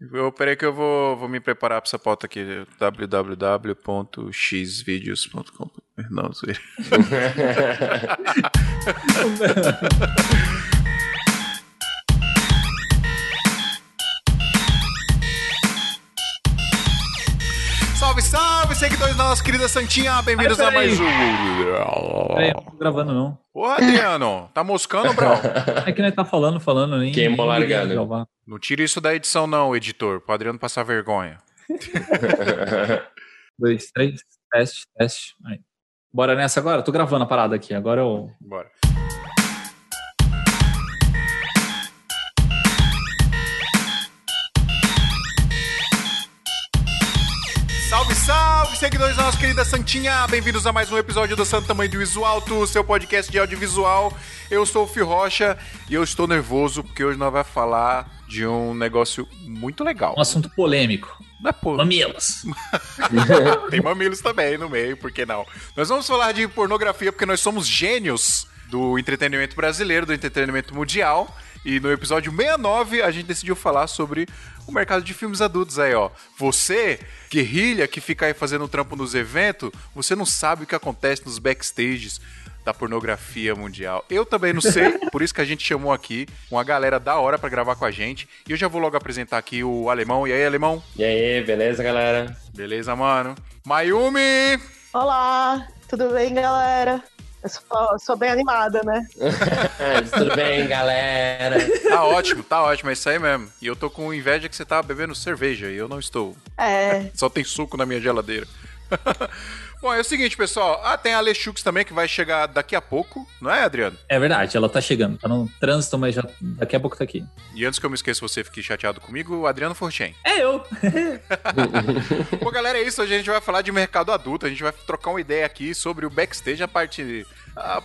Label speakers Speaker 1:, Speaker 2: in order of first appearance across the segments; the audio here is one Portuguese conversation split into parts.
Speaker 1: Eu, peraí que eu vou, vou me preparar pra essa pauta aqui. www.xvideos.com Não, sei. seguidores da nossa querida Santinha, bem-vindos a mais um.
Speaker 2: Peraí, não tô gravando não.
Speaker 1: Ô, Adriano, tá moscando, Brau?
Speaker 2: É que nós tá falando, falando, nem.
Speaker 3: Queimou largado.
Speaker 1: Não tira isso da edição, não, editor, pro Adriano passar vergonha.
Speaker 2: Dois, três, teste, teste. Aí. Bora nessa agora? Tô gravando a parada aqui. Agora eu.
Speaker 1: Bora. Salve, seguidores da nossa querida Santinha! Bem-vindos a mais um episódio do Santo Tamanho do Iso Alto, seu podcast de audiovisual. Eu sou o Fio Rocha e eu estou nervoso porque hoje nós vamos falar de um negócio muito legal.
Speaker 2: Um assunto polêmico.
Speaker 1: Não é pô-
Speaker 2: Mamilos.
Speaker 1: Tem mamilos também no meio, por que não? Nós vamos falar de pornografia porque nós somos gênios do entretenimento brasileiro, do entretenimento mundial. E no episódio 69 a gente decidiu falar sobre o mercado de filmes adultos aí, ó. Você, guerrilha que fica aí fazendo trampo nos eventos, você não sabe o que acontece nos backstages da pornografia mundial. Eu também não sei, por isso que a gente chamou aqui uma galera da hora pra gravar com a gente. E eu já vou logo apresentar aqui o Alemão. E aí, Alemão?
Speaker 3: E aí, beleza, galera?
Speaker 1: Beleza, mano? Mayumi!
Speaker 4: Olá, tudo bem, galera? Eu sou, sou bem animada, né?
Speaker 3: Tudo bem, galera?
Speaker 1: Tá ótimo, tá ótimo, é isso aí mesmo. E eu tô com inveja que você tá bebendo cerveja e eu não estou.
Speaker 4: É,
Speaker 1: Só tem suco na minha geladeira. Bom, é o seguinte, pessoal. Ah, tem a Alexux também que vai chegar daqui a pouco, não é, Adriano?
Speaker 2: É verdade, ela tá chegando. Tá no trânsito, mas já daqui a pouco tá aqui.
Speaker 1: E antes que eu me esqueça, você fique chateado comigo, o Adriano Forchen.
Speaker 2: É eu.
Speaker 1: Bom, galera, é isso. Hoje a gente vai falar de mercado adulto. A gente vai trocar uma ideia aqui sobre o backstage, a parte.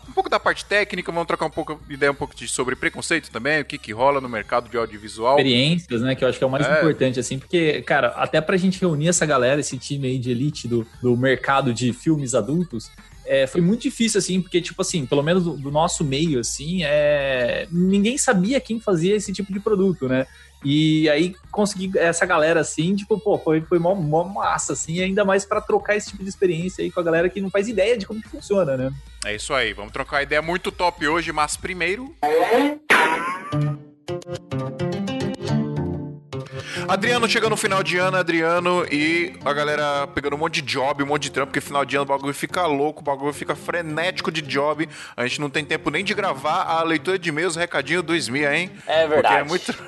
Speaker 1: um pouco da parte técnica, vamos trocar um pouco ideia um pouco de, sobre preconceito também, o que, que rola no mercado de audiovisual.
Speaker 2: Experiências, né? Que eu acho que é o mais
Speaker 1: É.
Speaker 2: importante, assim, porque, cara, até pra gente reunir essa galera, esse time aí de elite do, do mercado de filmes adultos. é, foi muito difícil, assim, porque, tipo assim, pelo menos do, do nosso meio, assim, é, ninguém sabia quem fazia esse tipo de produto, né? E aí consegui essa galera assim, tipo, pô, foi, foi mó, mó massa, assim, ainda mais pra trocar esse tipo de experiência aí com a galera que não faz ideia de como que funciona, né?
Speaker 1: É isso aí, vamos trocar ideia muito top hoje, mas primeiro. Adriano chega no final de ano, Adriano, e a galera pegando um monte de job, um monte de trampo, porque final de ano o bagulho fica louco, o bagulho fica frenético de job. A gente não tem tempo nem de gravar a leitura de e-mails, recadinho do SMIA, hein?
Speaker 3: É verdade.
Speaker 1: Porque é muito,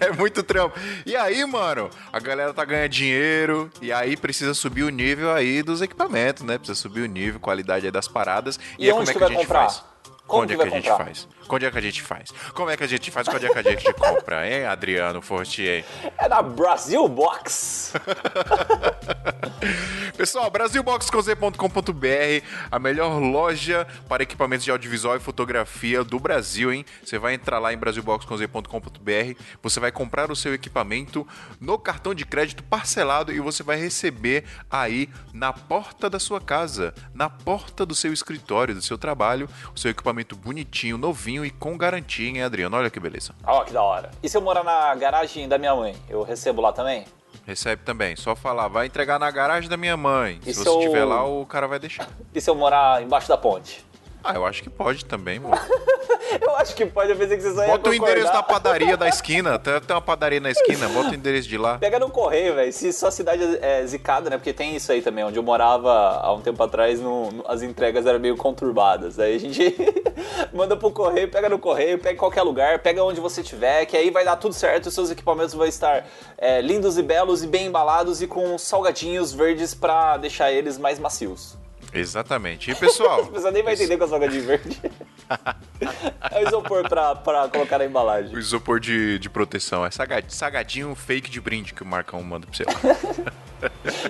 Speaker 1: é muito trampo. E aí, mano, a galera tá ganhando dinheiro, e aí precisa subir o nível aí dos equipamentos, né? Precisa subir o nível, qualidade aí das paradas.
Speaker 5: E
Speaker 1: aí,
Speaker 5: onde
Speaker 1: como é
Speaker 5: que
Speaker 1: a gente
Speaker 5: comprar?
Speaker 1: faz? Onde
Speaker 5: que
Speaker 1: é que a gente
Speaker 5: comprar?
Speaker 1: faz? Onde é que a gente faz? Como é que a gente faz? Onde é que a gente compra, hein, Adriano Fortier?
Speaker 5: É na Brasil Box.
Speaker 1: Pessoal, brasilboxconz.com.br, a melhor loja para equipamentos de audiovisual e fotografia do Brasil, hein? Você vai entrar lá em brasilboxconz.com.br, você vai comprar o seu equipamento no cartão de crédito parcelado e você vai receber aí na porta da sua casa, na porta do seu escritório, do seu trabalho, o seu equipamento bonitinho, novinho e com garantia, hein, Adriano? Olha que beleza.
Speaker 5: Ó, que da hora. E se eu morar na garagem da minha mãe, eu recebo lá também?
Speaker 1: Recebe também. Só falar, vai entregar na garagem da minha mãe. Se
Speaker 5: E se
Speaker 1: você
Speaker 5: eu-
Speaker 1: estiver lá, o cara vai deixar.
Speaker 5: E se eu morar embaixo da ponte?
Speaker 1: Ah, eu acho que pode também, mano.
Speaker 5: Eu acho que pode, eu pensei que vocês só
Speaker 1: Bota o endereço da padaria da esquina. Tem, tem uma padaria na esquina, bota o endereço de lá.
Speaker 5: Pega no correio, velho. Se sua cidade é zicada, né? Porque tem isso aí também. Onde eu morava há um tempo atrás, no- no- as entregas eram meio conturbadas. Aí a gente manda pro correio, pega no correio, pega em qualquer lugar, pega onde você tiver, que aí vai dar tudo certo. Os seus equipamentos vão estar é, lindos e belos e bem embalados e com salgadinhos verdes pra deixar eles mais macios.
Speaker 1: Exatamente. E pessoal,
Speaker 5: A pessoa nem vai entender com a salgadinho verde. é o isopor pra, pra colocar na
Speaker 1: o
Speaker 5: embalagem.
Speaker 1: isopor de, de proteção é saga- sagadinho fake de brinde que o Marcão manda pra você lá.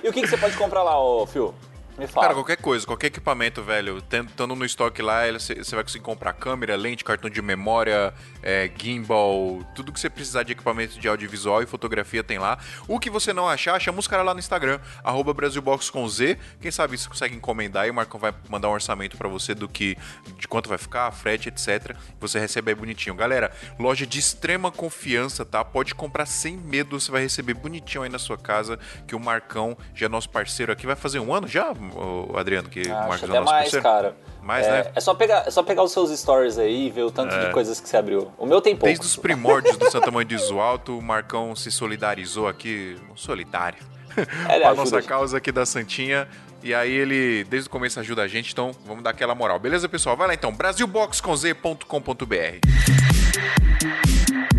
Speaker 5: E o que, que você pode comprar lá, ô Fio? Me fala.
Speaker 1: Cara, qualquer coisa, qualquer equipamento, velho, estando no estoque lá, você vai conseguir comprar câmera, lente, cartão de memória, é, gimbal, tudo que você precisar de equipamento de audiovisual e fotografia tem lá. O que você não achar, chama os caras lá no Instagram, arroba BrasilBox com Z. Quem sabe você consegue encomendar e o Marcão vai mandar um orçamento pra você do que, de quanto vai ficar, frete, etc. Você recebe aí bonitinho. Galera, loja de extrema confiança, tá? Pode comprar sem medo, você vai receber bonitinho aí na sua casa, que o Marcão já é nosso parceiro aqui. Vai fazer um ano já, Adriano, que o
Speaker 5: Acho
Speaker 1: Marcos é nosso
Speaker 5: mais,
Speaker 1: parceiro?
Speaker 5: cara.
Speaker 1: Mais,
Speaker 5: é,
Speaker 1: né?
Speaker 5: É só, pegar, é só pegar os seus stories aí e ver o tanto
Speaker 1: É.
Speaker 5: de coisas que você abriu. O meu tem poucos.
Speaker 1: Desde os primórdios do Santa Mãe de Iso Alto, o Marcão se solidarizou aqui, solidário,
Speaker 5: Ele
Speaker 1: com a nossa causa aqui da Santinha. E aí ele, desde o começo, ajuda a gente, então vamos dar aquela moral. Beleza, pessoal? Vai lá então, brasilboxconz.com.br.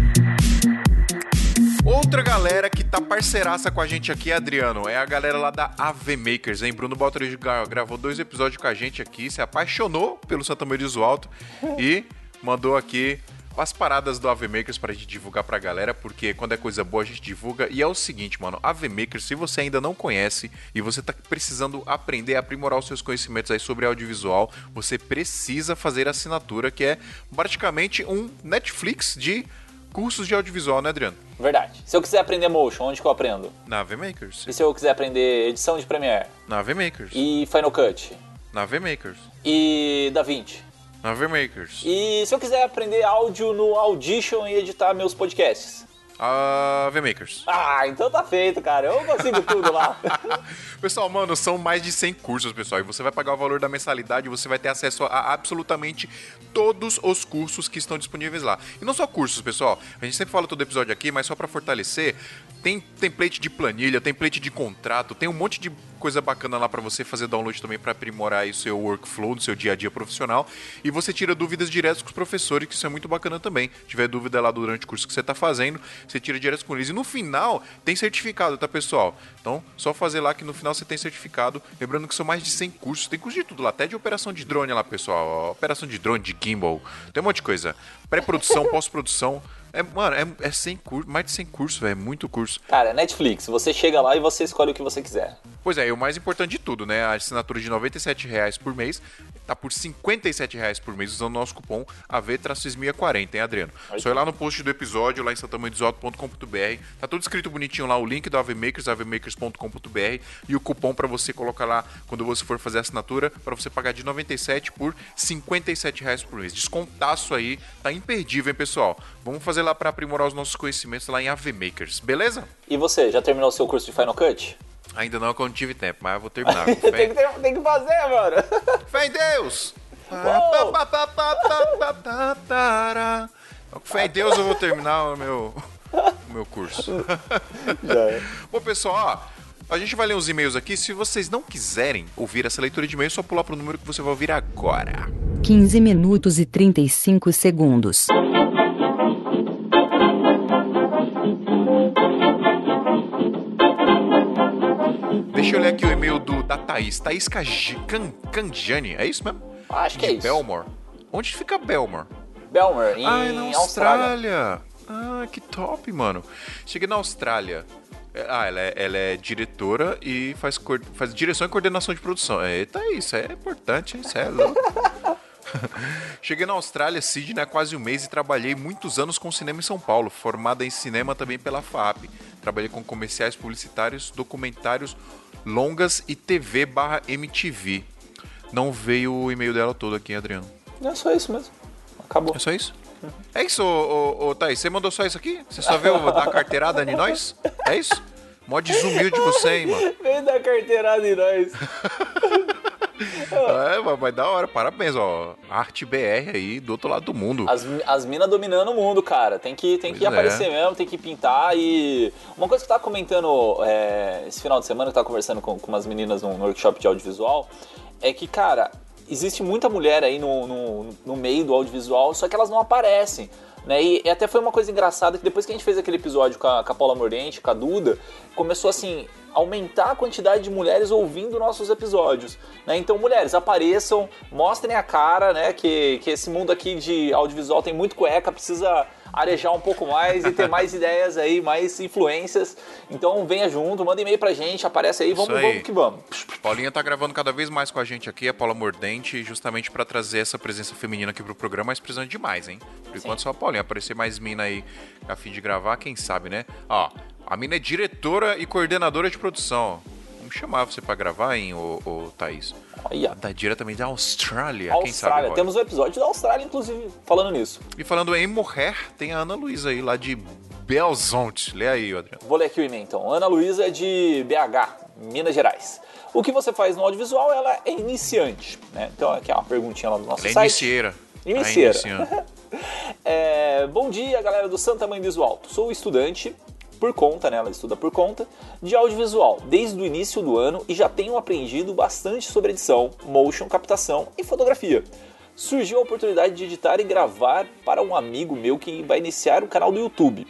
Speaker 1: Outra galera que tá parceiraça com a gente aqui, Adriano, é a galera lá da AV Makers, hein? Bruno Baltari gravou dois episódios com a gente aqui, se apaixonou pelo Santa Maria do Alto e mandou aqui as paradas do AV Makers pra gente divulgar pra galera, porque quando é coisa boa a gente divulga. E é o seguinte, mano, AV Makers, se você ainda não conhece e você tá precisando aprender aprimorar os seus conhecimentos aí sobre audiovisual, você precisa fazer a assinatura, que é praticamente um Netflix de cursos de audiovisual, né, Adriano?
Speaker 5: Verdade. Se eu quiser aprender motion, onde que eu aprendo?
Speaker 1: Na AV Makers.
Speaker 5: E se eu quiser aprender edição de Premiere?
Speaker 1: Na AV Makers.
Speaker 5: E Final Cut?
Speaker 1: Na AV Makers.
Speaker 5: E DaVinci?
Speaker 1: Na AV Makers.
Speaker 5: E se eu quiser aprender áudio no Audition e editar meus podcasts?
Speaker 1: A AV Makers.
Speaker 5: Ah, então tá feito, cara. Eu consigo tudo lá.
Speaker 1: Pessoal, mano, são mais de 100 cursos, pessoal. E você vai pagar o valor da mensalidade e você vai ter acesso a absolutamente todos os cursos que estão disponíveis lá. E não só cursos, pessoal. A gente sempre fala todo episódio aqui, mas só pra fortalecer, tem template de planilha, template de contrato, tem um monte de coisa bacana lá pra você fazer download também pra aprimorar o seu workflow do seu dia a dia profissional. E você tira dúvidas diretas com os professores, que isso é muito bacana também. Se tiver dúvida lá durante o curso que você tá fazendo, você tira direto com eles. E no final tem certificado, tá, pessoal? Então, só fazer lá que no final você tem certificado. Lembrando que são mais de 100 cursos, tem curso de tudo lá, até de operação de drone lá, pessoal. Operação de drone, de gimbal, tem um monte de coisa. Pré-produção, pós-produção. É, mano, é, é 100 cursos, mais de 100 cursos, velho, é muito curso.
Speaker 5: Cara, Netflix. Você chega lá e você escolhe o que você quiser.
Speaker 1: Pois é, e o mais importante de tudo, né? A assinatura de 97 reais por mês tá por 57 reais por mês usando o nosso cupom AV-6040, hein, Adriano? Só ir lá no post do episódio, lá em santamandesoto.com.br. Tá tudo escrito bonitinho lá, o link do AVMakers, avmakers.com.br e o cupom pra você colocar lá quando você for fazer a assinatura, pra você pagar de 97 por 57 reais por mês. Descontaço aí, tá imperdível, hein, pessoal? Vamos fazer lá pra aprimorar os nossos conhecimentos lá em AVMakers, beleza?
Speaker 5: E você, já terminou o seu curso de Final Cut?
Speaker 1: Ainda não, que eu não tive tempo, mas eu vou terminar. com fé.
Speaker 5: tem, que ter- tem que fazer, mano.
Speaker 1: Fé em Deus! Com fé em Deus eu vou terminar o meu, o meu curso. Bom, pessoal, ó, a gente vai ler os e-mails aqui. Se vocês não quiserem ouvir essa leitura de e-mail, é só pular pro número que você vai ouvir agora.
Speaker 6: 15 minutos e 35 segundos.
Speaker 1: Deixa eu ler aqui o e-mail do, da Thaís. Thaís Kaj- Can- é isso mesmo?
Speaker 5: Acho que é
Speaker 1: De
Speaker 5: isso.
Speaker 1: Belmore. Onde fica Belmore?
Speaker 5: Belmer, em
Speaker 1: Ah, é na
Speaker 5: Austrália.
Speaker 1: Austrália. Ah, que top, mano. Cheguei na Austrália. É, Ah, ela é, ela é diretora e faz, cor- faz direção e coordenação de produção. Eita, isso é importante, hein? Isso é louco. Cheguei na Austrália, Sydney, há quase um mês e trabalhei muitos anos com cinema em São Paulo, formada em cinema também pela FAP. Trabalhei com comerciais publicitários, documentários, longas e TV barra MTV. Não veio o e-mail dela todo aqui, Adriano.
Speaker 5: Não é só isso mesmo. Acabou.
Speaker 1: É só isso? É isso, ô, ô, ô Thaís? Você mandou só isso aqui? Você só veio dar carteirada em nós? É isso? Mó desumilde você, hein, mano?
Speaker 5: Vem dar carteirada em nós.
Speaker 1: É, mas- da hora, parabéns, ó. Arte BR aí do outro lado do mundo.
Speaker 5: As, as minas dominando o mundo, cara. Tem que, tem que
Speaker 1: é.
Speaker 5: aparecer mesmo, tem que pintar. E uma coisa que eu tava comentando é, esse final de semana, que eu tava conversando com, com umas meninas num, num workshop de audiovisual, é que, cara, existe muita mulher aí no, no, no meio do audiovisual, só que elas não aparecem. Né? E, e até foi uma coisa engraçada que depois que a gente fez aquele episódio com a, com a Paula Mordente, com a Duda, começou assim, aumentar a quantidade de mulheres ouvindo nossos episódios. Né? Então, mulheres, apareçam, mostrem a cara, né? Que, que esse mundo aqui de audiovisual tem muito cueca, precisa arejar um pouco mais e ter mais ideias aí, mais influências. Então venha junto, manda e-mail pra gente, aparece aí, vamos,
Speaker 1: aí.
Speaker 5: vamos que vamos.
Speaker 1: Paulinha tá gravando cada vez mais com a gente aqui, a Paula Mordente, justamente pra trazer essa presença feminina aqui pro programa, mas precisando demais, hein? Por enquanto só a Paulinha. Aparecer mais mina aí a fim de gravar, quem sabe, né? Ó, a mina é diretora e coordenadora de produção. Vamos chamar você pra gravar, hein, ô, ô Thaís?
Speaker 5: Olha,
Speaker 1: Da, diretamente da Austrália, quem sabe.
Speaker 5: Austrália, temos um episódio da Austrália, inclusive, falando nisso.
Speaker 1: E falando em morrer, tem a Ana Luísa aí, lá de Belzonte. Lê aí, Adriano.
Speaker 5: Vou ler aqui o e-mail então. Ana Luísa é de BH, Minas Gerais. O que você faz no audiovisual, ela é iniciante, né? Então aqui é uma perguntinha lá do nosso
Speaker 1: Ela é
Speaker 5: site.
Speaker 1: inicieira.
Speaker 5: Inicieira.
Speaker 1: Iniciando.
Speaker 5: É, bom dia, galera do Santa Mãe do Alto. Sou estudante por conta, né? Ela estuda por conta de audiovisual desde o início do ano e já tenho aprendido bastante sobre edição, motion, captação e fotografia. Surgiu a oportunidade de editar e gravar para um amigo meu que vai iniciar um canal do YouTube.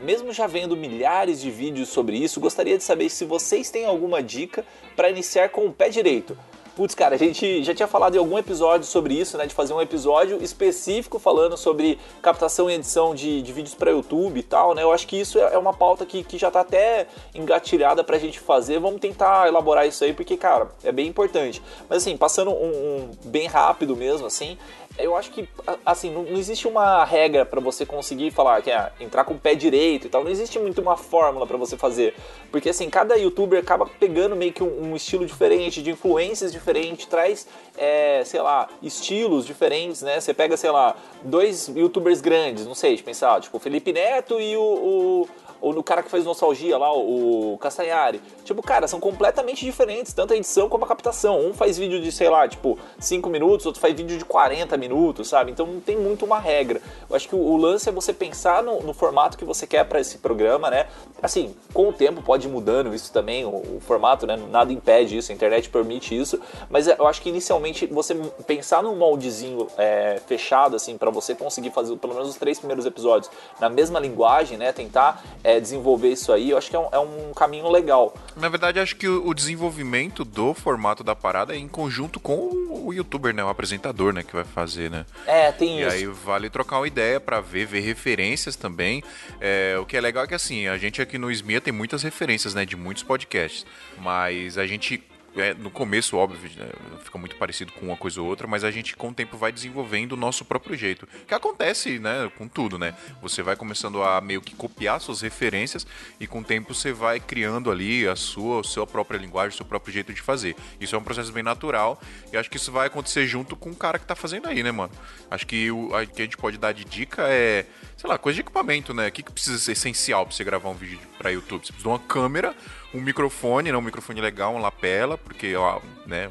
Speaker 5: Mesmo já vendo milhares de vídeos sobre isso, gostaria de saber se vocês têm alguma dica para iniciar com o pé direito. Putz, cara, a gente já tinha falado em algum episódio sobre isso, né? De fazer um episódio específico falando sobre captação e edição de, de vídeos para YouTube e tal, né? Eu acho que isso é é uma pauta que, que já tá até engatilhada pra gente fazer. Vamos tentar elaborar isso aí, porque, cara, é bem importante. Mas assim, passando um, um bem rápido mesmo, assim, eu acho que, assim, não, não existe uma regra pra você conseguir falar que é entrar com o pé direito e tal. Não existe muito uma fórmula pra você fazer. Porque, assim, cada youtuber acaba pegando meio que um, um estilo diferente, de influências diferentes, traz, é, sei lá, estilos diferentes, né? Você pega, sei lá, dois youtubers grandes, não sei, de pensar, tipo, o Felipe Neto e o, o ou no cara que faz nostalgia lá, o Castanhari. Tipo, cara, são completamente diferentes, tanto a edição como a captação. Um faz vídeo de, sei lá, tipo, 5 minutos, outro faz vídeo de 40 minutos, sabe? Então não tem muito uma regra. Eu acho que o, o lance é você pensar no, no formato que você quer para esse programa, né? Assim, com o tempo pode ir mudando isso também, o, o formato, né? Nada impede isso, a internet permite isso. Mas eu acho que inicialmente você pensar num moldezinho é, fechado, assim, para você conseguir fazer pelo menos os três primeiros episódios na mesma linguagem, né? Tentar é, desenvolver isso aí, eu acho que é um, é um caminho legal.
Speaker 1: Na verdade, acho que o o desenvolvimento do formato da parada é em conjunto com o youtuber, né? O apresentador, né? Que vai fazer, né?
Speaker 5: É, tem
Speaker 1: E
Speaker 5: isso.
Speaker 1: aí vale trocar uma ideia pra ver, ver referências também. É, o que é legal é que assim, a gente aqui no SMIA tem muitas referências, né? De muitos podcasts. Mas a gente. É, no começo, óbvio, né, fica muito parecido com uma coisa ou outra, mas a gente com o tempo vai desenvolvendo o nosso próprio jeito. Que acontece, né, com tudo, né? Você vai começando a meio que copiar suas referências e com o tempo você vai criando ali a sua, a sua própria linguagem, o seu próprio jeito de fazer. Isso é um processo bem natural e acho que isso vai acontecer junto com o cara que tá fazendo aí, né, mano? Acho que o a, que a gente pode dar de dica é, sei lá, coisa de equipamento, né? O que, que precisa ser essencial pra você gravar um vídeo pra YouTube? Você precisa de uma câmera, um microfone, né? Um microfone legal, um lapela, porque, ó, né?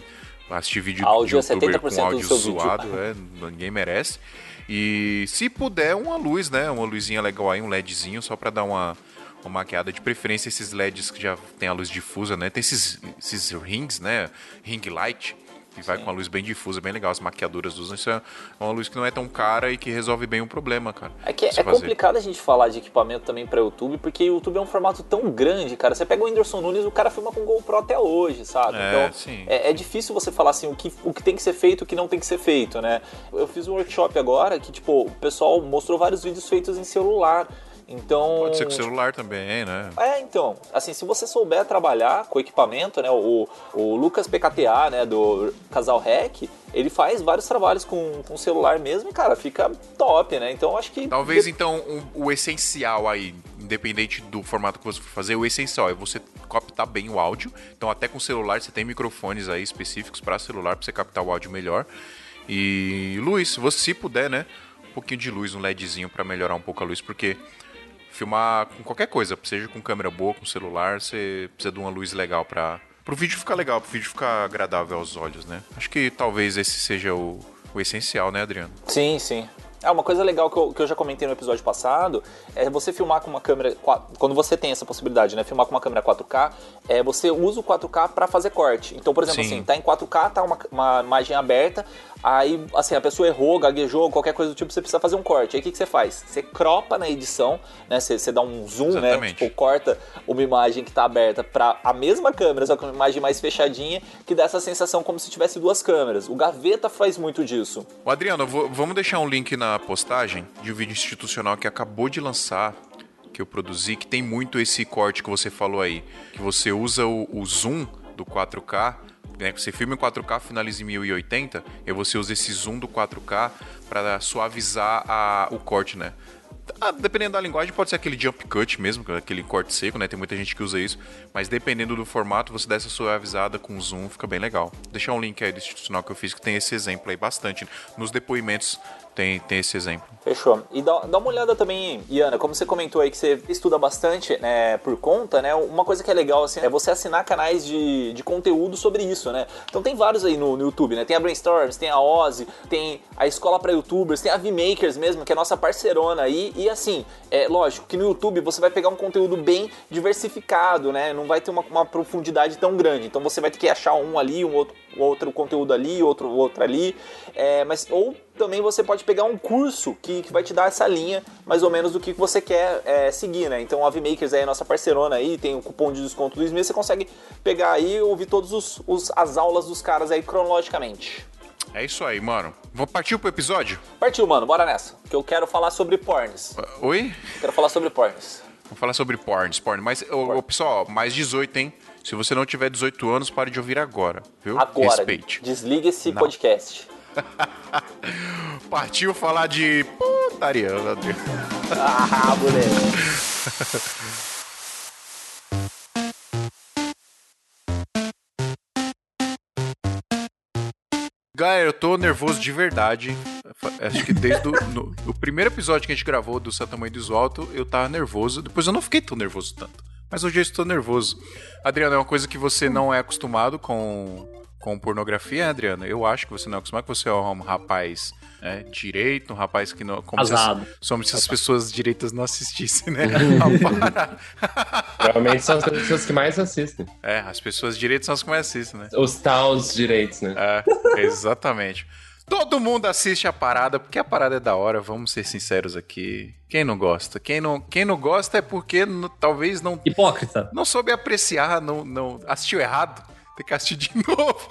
Speaker 1: Assistir vídeo
Speaker 5: Áudio é
Speaker 1: de youtuber
Speaker 5: 70%
Speaker 1: com áudio zoado, é, ninguém merece. E se puder, uma luz, né? Uma luzinha legal aí, um LEDzinho, só pra dar uma, uma maquiada. De preferência, esses LEDs que já tem a luz difusa, né? Tem esses, esses rings, né? Ring light. Que vai com a luz bem difusa, bem legal. As maquiadoras usam. Isso é uma luz que não é tão cara e que resolve bem o problema, cara.
Speaker 5: É que é
Speaker 1: fazer.
Speaker 5: complicado a gente falar de equipamento também pra YouTube, porque o YouTube é um formato tão grande, cara. Você pega o Whindersson Nunes, o cara filma com GoPro até hoje, sabe?
Speaker 1: É,
Speaker 5: então
Speaker 1: sim.
Speaker 5: é, é difícil você falar assim o que, o que tem que ser feito e o que não tem que ser feito, né? Eu fiz um workshop agora que, tipo, o pessoal mostrou vários vídeos feitos em celular. Então.
Speaker 1: Pode ser com celular também, né?
Speaker 5: É, então, assim, se você souber trabalhar com equipamento, né, o, o Lucas PKTA, né, do Casal Rec, ele faz vários trabalhos com, com celular mesmo e, cara, fica top, né? Então, acho que...
Speaker 1: Talvez então o, o essencial aí, independente do formato que você for fazer, o essencial é você captar bem o áudio. Então até com celular você tem microfones aí específicos para celular para você captar o áudio melhor. E luz, se você se puder, né, um pouquinho de luz, um LEDzinho para melhorar um pouco a luz, porque filmar com qualquer coisa, seja com câmera boa, com celular, você precisa de uma luz legal para pro vídeo ficar legal, pro vídeo ficar agradável aos olhos, né? Acho que talvez esse seja o, o essencial, né, Adriano?
Speaker 5: Sim, sim. É uma coisa legal que eu, que eu já comentei no episódio passado é você filmar com uma câmera. qua- Quando você tem essa possibilidade, né? Filmar com uma câmera 4K, é, você usa o 4K para fazer corte. Então, por exemplo,
Speaker 1: Sim.
Speaker 5: assim, tá em 4K, tá uma, uma imagem aberta, aí assim, a pessoa errou, gaguejou, qualquer coisa do tipo, você precisa fazer um corte. Aí o que, que você faz? Você cropa na edição, né? Você, você dá um zoom, né?
Speaker 1: Exatamente.
Speaker 5: Tipo, corta uma imagem que tá aberta para a mesma câmera, só que uma imagem mais fechadinha, que dá essa sensação como se tivesse duas câmeras. O Gaveta faz muito disso.
Speaker 1: Ô, Adriano, vou- vamos deixar um link na, na postagem de um vídeo institucional que acabou de lançar, que eu produzi, que tem muito esse corte que você falou aí. Que você usa o, o zoom do 4K, né? Você filma em 4K, finaliza em 1080, e você usa esse zoom do 4K para suavizar a- o corte, né? Ah, dependendo da linguagem, pode ser aquele jump cut mesmo, aquele corte seco, né? Tem muita gente que usa isso. Mas dependendo do formato, você dá essa suavizada com zoom, fica bem legal. Deixar um link aí do institucional que eu fiz que tem esse exemplo aí bastante. Nos depoimentos tem, tem esse exemplo.
Speaker 5: Fechou. E dá, dá uma olhada também, Iana, como você comentou aí que você estuda bastante né, por conta, né? Uma coisa que é legal assim, é você assinar canais de, de conteúdo sobre isso, né? Então tem vários aí no, no YouTube, né? Tem a Brainstorms, tem a Ozzy, tem a Escola para Youtubers, tem a VMakers mesmo, que é nossa parceirona aí. E assim, é lógico que no YouTube você vai pegar um conteúdo bem diversificado, né? Não vai ter uma, uma profundidade tão grande. Então você vai ter que achar um ali, um outro, outro conteúdo ali, outro, outro ali. É, mas, ou também você pode pegar um curso que, que vai te dar essa linha, mais ou menos, do que você quer é, seguir, né? Então a VMakers aí é a nossa parceirona aí, tem o cupom de desconto do Smith, você consegue pegar aí e ouvir todas os, os- as aulas dos caras aí cronologicamente.
Speaker 1: É isso aí, mano. Vamos partir pro episódio?
Speaker 5: Partiu, mano, bora nessa. Que eu quero falar sobre porns.
Speaker 1: Ah, Oi?
Speaker 5: Quero falar sobre porns.
Speaker 1: Vamos falar sobre porns, porn. Mas, ô, ô, pessoal, mais 18, hein? Se você não tiver 18 anos, pare de ouvir agora, viu?
Speaker 5: Agora,
Speaker 1: Respeite.
Speaker 5: desliga esse
Speaker 1: Não.
Speaker 5: podcast.
Speaker 1: Partiu falar de putaria, meu Deus.
Speaker 5: Ah, moleque.
Speaker 1: Galera, eu tô nervoso de verdade. Acho que desde o primeiro episódio que a gente gravou do Santa Mãe do Alto, eu tava nervoso. Depois eu não fiquei tão nervoso tanto. Mas hoje eu estou nervoso. Adriano, é uma coisa que você não é acostumado com, com pornografia, Adriano? Eu acho que você não é acostumado, que você é um rapaz né, direito, um rapaz que não. Como se, as,
Speaker 2: Casado.
Speaker 1: como se as pessoas direitas não assistissem, né? Parada.
Speaker 3: Provavelmente são as pessoas que mais assistem.
Speaker 1: é, as pessoas direitas são as que mais assistem, né?
Speaker 3: Os taus direitos, né?
Speaker 1: É, exatamente. Todo mundo assiste a parada, porque a parada é da hora, vamos ser sinceros aqui. Quem não gosta? Quem não, quem não gosta é porque talvez não,
Speaker 2: Hipócrita.
Speaker 1: não soube apreciar, não, não assistiu errado. Tem que assistir de novo.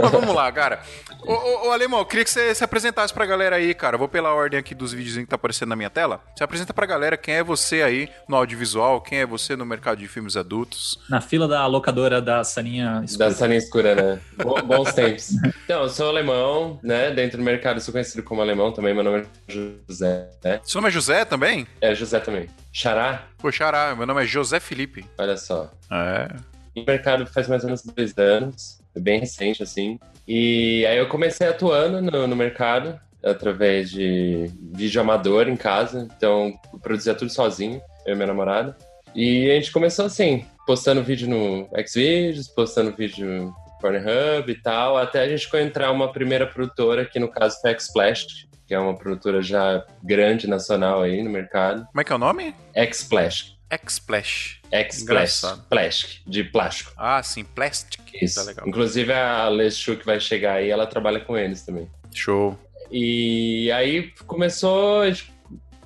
Speaker 1: Mas vamos lá, cara. Ô, ô, ô, Alemão, eu queria que você se apresentasse pra galera aí, cara. Eu vou pela ordem aqui dos vídeos que tá aparecendo na minha tela. Se apresenta pra galera quem é você aí no audiovisual, quem é você no mercado de filmes adultos.
Speaker 2: Na fila da locadora da Saninha escura.
Speaker 3: Da salinha escura, né? Bo- Bons tempos. Então, eu sou alemão, né? Dentro do mercado eu sou conhecido como alemão também. Meu nome é José. né?
Speaker 1: Seu nome é José também?
Speaker 3: É José também. Xará?
Speaker 1: Pô, xará, meu nome é José Felipe.
Speaker 3: Olha só.
Speaker 1: É.
Speaker 3: No mercado faz mais ou menos dois anos. É bem recente, assim. E aí eu comecei atuando no, no mercado através de vídeo amador em casa. Então, eu produzia tudo sozinho, eu e minha namorada. E a gente começou assim, postando vídeo no Xvideos, postando vídeo no Pornhub e tal, até a gente encontrar uma primeira produtora, que no caso foi a Xsplash, que é uma produtora já grande nacional aí no mercado.
Speaker 1: Como é que é o nome?
Speaker 3: Xsplash.
Speaker 1: Xsplash. Engraçado.
Speaker 3: Plastic, de plástico.
Speaker 1: Ah, sim, Plastic.
Speaker 3: Isso.
Speaker 1: Tá legal.
Speaker 3: Inclusive a Les Chu que vai chegar aí, ela trabalha com eles também.
Speaker 1: Show.
Speaker 3: E aí começou, a gente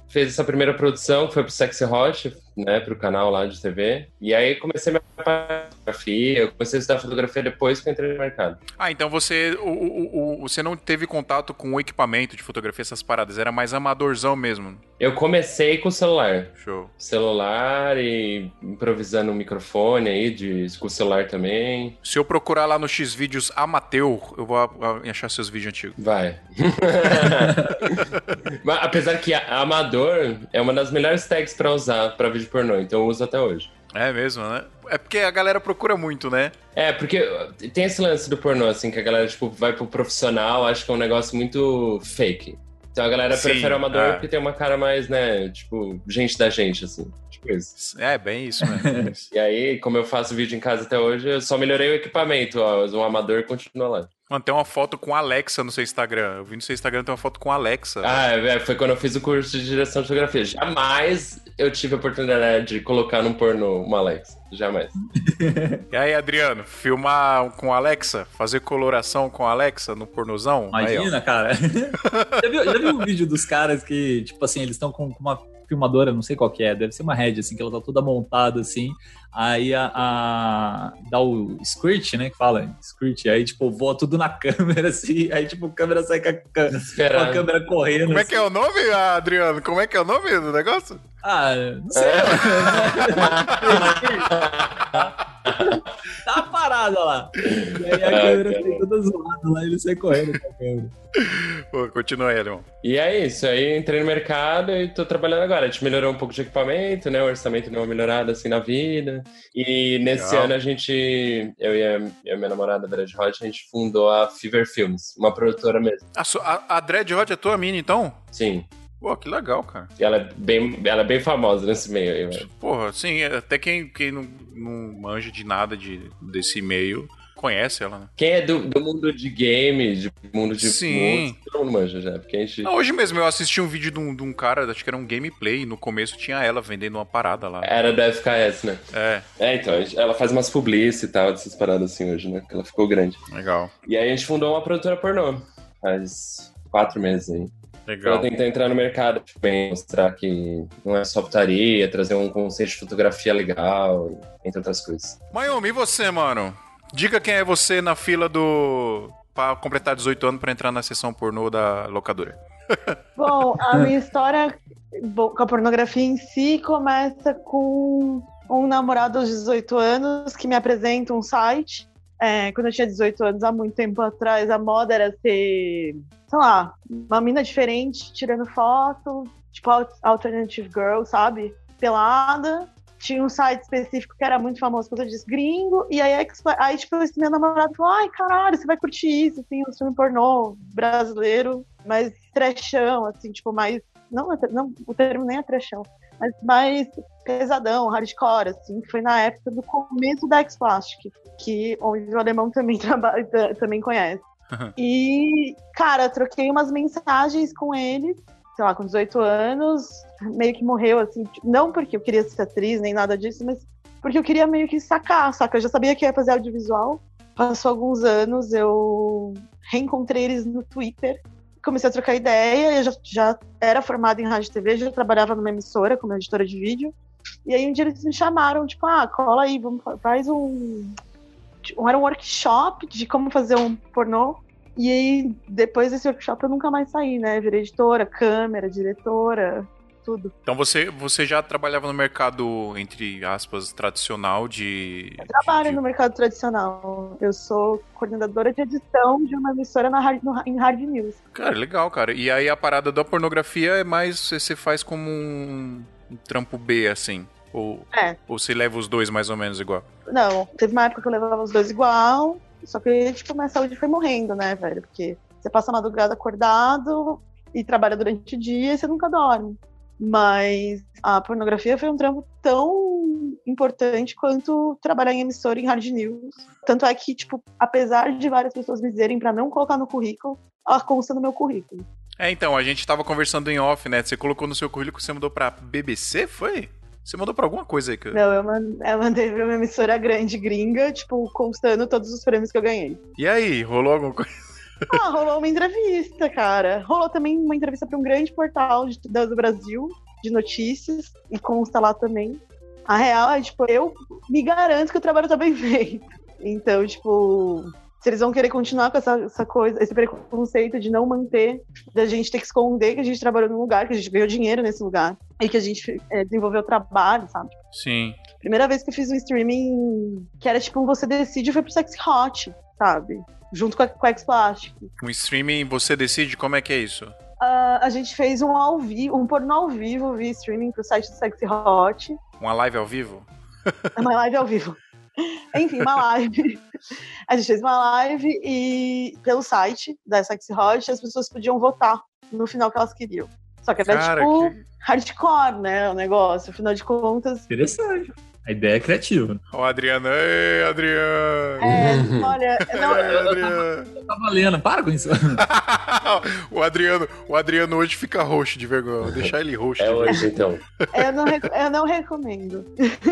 Speaker 3: fez essa primeira produção que foi pro Sexy Hot, né, pro canal lá de TV. E aí comecei minha fotografia, eu comecei a estudar fotografia depois que eu entrei no mercado.
Speaker 1: Ah, então você, o, o- o- você não teve contato com o equipamento de fotografia, essas paradas, era mais amadorzão mesmo.
Speaker 3: Eu comecei com o celular.
Speaker 1: Show.
Speaker 3: Celular e improvisando um microfone aí, de, com o celular também.
Speaker 1: Se eu procurar lá no Xvideos Amateu, eu vou a- a- achar seus vídeos antigos.
Speaker 3: Vai. Mas, apesar que a- amador é uma das melhores tags pra usar pra vídeo pornô, então eu uso até hoje.
Speaker 1: É mesmo, né? É porque a galera procura muito, né?
Speaker 3: É, porque tem esse lance do pornô, assim, que a galera, tipo, vai pro profissional, acha que é um negócio muito fake. Então a galera
Speaker 1: Sim,
Speaker 3: prefere o amador
Speaker 1: é.
Speaker 3: porque tem uma cara mais, né, tipo, gente da gente, assim. Tipo isso.
Speaker 1: É, bem isso, né?
Speaker 3: E aí, como eu faço vídeo em casa até hoje, eu só melhorei o equipamento, ó. O amador continua lá.
Speaker 1: Mano, tem uma foto com a Alexa no seu Instagram. Eu vi no seu Instagram tem uma foto com a Alexa.
Speaker 3: Ah, é, foi quando eu fiz o curso de direção de fotografia. Jamais eu tive a oportunidade de colocar num pornô uma Alexa. Jamais.
Speaker 1: E aí, Adriano, filmar com a Alexa? Fazer coloração com a Alexa no pornozão? Aí.
Speaker 2: Imagina, cara. já, viu, já viu o vídeo dos caras que, tipo assim, eles estão com uma filmadora, não sei qual que é, deve ser uma Red, assim, que ela tá toda montada, assim. Aí a, a- dá o squirt, né, que fala, squirt, aí, tipo, voa tudo na câmera, assim, aí, tipo, a câmera sai com a, com a
Speaker 3: Desesperado.
Speaker 2: câmera correndo.
Speaker 1: Como é
Speaker 2: assim.
Speaker 1: que é o nome, Adriano? Como é que é o nome do negócio?
Speaker 2: Ah, não sei. tá parada lá. E aí a
Speaker 3: Ah,
Speaker 2: câmera sai toda zoada lá, ele sai correndo com a câmera.
Speaker 1: Pô, continua aí, irmão.
Speaker 3: E é isso, aí entrei no mercado e tô trabalhando agora. A gente melhorou um pouco de equipamento, né? O orçamento deu uma melhorada assim na vida. E nesse
Speaker 1: Legal.
Speaker 3: ano a gente, eu e a, eu e minha namorada, a Red Hot, a gente fundou a Fever Films, uma produtora mesmo.
Speaker 1: A, a, a Dread Hot é tua mina, então?
Speaker 3: Sim.
Speaker 1: Pô, que legal, cara.
Speaker 3: E ela é bem, ela é bem famosa nesse meio aí, velho.
Speaker 1: Porra, sim, até quem, quem não, não manja de nada de, desse meio conhece ela, né?
Speaker 3: Quem é do, do mundo de games, de mundo de
Speaker 1: Sim.
Speaker 3: música, todo mundo manja já. Porque a gente.
Speaker 1: Não, hoje mesmo eu assisti um vídeo de um, de um cara, acho que era um gameplay, e no começo tinha ela vendendo uma parada lá.
Speaker 3: Era da FKS, né?
Speaker 1: É,
Speaker 3: É, então, ela faz umas publici e tal, dessas paradas assim hoje, né? Que ela ficou grande.
Speaker 1: legal,
Speaker 3: E aí a gente fundou uma produtora pornô. Faz quatro meses aí. Pra
Speaker 1: legal.
Speaker 3: tentar entrar no mercado, tipo, bem, mostrar que não é só putaria, trazer um conceito de fotografia legal, entre outras coisas.
Speaker 1: Mayumi, e você, mano? Diga quem é você na fila do... pra completar 18 anos pra entrar na sessão pornô da locadora.
Speaker 4: Bom, a minha história com a pornografia em si começa com um namorado aos 18 anos que me apresenta um site. É, quando eu tinha 18 anos, há muito tempo atrás, a moda era ser, sei lá, uma mina diferente, tirando foto, tipo al- Alternative Girl, sabe? Pelada. Tinha um site específico que era muito famoso por causa disso, gringo. E aí, aí tipo, esse meu namorado falou: ai, caralho, você vai curtir isso, assim, um filme pornô brasileiro, mais trechão, assim, tipo, mais. Não, não o termo nem é trechão, mas mais pesadão, hardcore, assim, foi na época do começo da X-Plastic, que onde o alemão também trabalha, também conhece. E, cara, troquei umas mensagens com ele, sei lá, com 18 anos, meio que morreu, assim, tipo, não porque eu queria ser atriz, nem nada disso, mas porque eu queria meio que sacar, saca? Eu já sabia que ia fazer audiovisual. Passou alguns anos, eu reencontrei eles no Twitter, comecei a trocar ideia, eu já, já era formada em rádio e TV, já trabalhava numa emissora como editora de vídeo. E aí um dia eles me chamaram, tipo, ah, cola aí, vamos, fa- faz um. um- Era um workshop de como fazer um pornô. E aí, depois desse workshop, eu nunca mais saí, né? Virei editora, câmera, diretora, tudo.
Speaker 1: Então você, você já trabalhava no mercado, entre aspas, tradicional de...
Speaker 4: Eu trabalho
Speaker 1: de-
Speaker 4: no mercado tradicional. Eu sou coordenadora de edição de uma emissora na hard, no- em Hard News.
Speaker 1: Cara, legal, cara. E aí a parada da pornografia é mais você faz como um, um trampo B, assim. Ou,
Speaker 4: É.
Speaker 1: ou você leva os dois mais ou menos igual.
Speaker 4: Não, teve uma época que eu levava os dois igual, só que, tipo, minha saúde foi morrendo, né, velho? Porque você passa a madrugada acordado e trabalha durante o dia e você nunca dorme. Mas a pornografia foi um trampo tão importante quanto trabalhar em emissora em hard news. Tanto é que, tipo, apesar de várias pessoas me dizerem pra não colocar no currículo, ela consta no meu currículo.
Speaker 1: É, então, a gente tava conversando em off, né? Você colocou no seu currículo que você mudou pra BBC, foi? Você mandou pra alguma coisa aí? Que...
Speaker 4: Não, eu man- eu mandei pra uma emissora grande gringa, tipo, constando todos os prêmios que eu ganhei.
Speaker 1: E aí, rolou alguma coisa?
Speaker 4: Ah, rolou uma entrevista, cara. Rolou também uma entrevista para um grande portal de- do Brasil de notícias e consta lá também. A real é, tipo, eu me garanto que o trabalho tá bem feito. Então, tipo, se eles vão querer continuar com essa, essa coisa, esse preconceito de não manter, da gente ter que esconder que a gente trabalhou num lugar, que a gente ganhou dinheiro nesse lugar e que a gente é, desenvolveu trabalho, sabe?
Speaker 1: Sim.
Speaker 4: Primeira vez que eu fiz um streaming que era tipo um Você Decide foi pro Sexy Hot, sabe? Junto com a, com a X-Plastic.
Speaker 1: Um streaming, você decide como é que é isso?
Speaker 4: Ah, a gente fez um ao vivo, um pornô ao vivo via streaming pro site do Sexy Hot.
Speaker 1: Uma live ao vivo?
Speaker 4: Uma live ao vivo. Enfim, uma live. A gente fez uma live e pelo site da Sexy Hot as pessoas podiam votar no final que elas queriam. Só que era
Speaker 1: Cara,
Speaker 4: tipo
Speaker 1: que...
Speaker 4: hardcore, né? O negócio. Afinal de contas.
Speaker 2: Interessante. A ideia é criativa.
Speaker 1: Ó, Adriano. Ei, Adriano!
Speaker 4: É, olha, não,
Speaker 1: Ei, Adriano.
Speaker 2: Tá valendo, para com isso.
Speaker 1: o Adriano, o Adriano hoje fica roxo de vergonha. Vou deixar ele roxo
Speaker 3: É hoje, então.
Speaker 4: eu, não, eu não recomendo.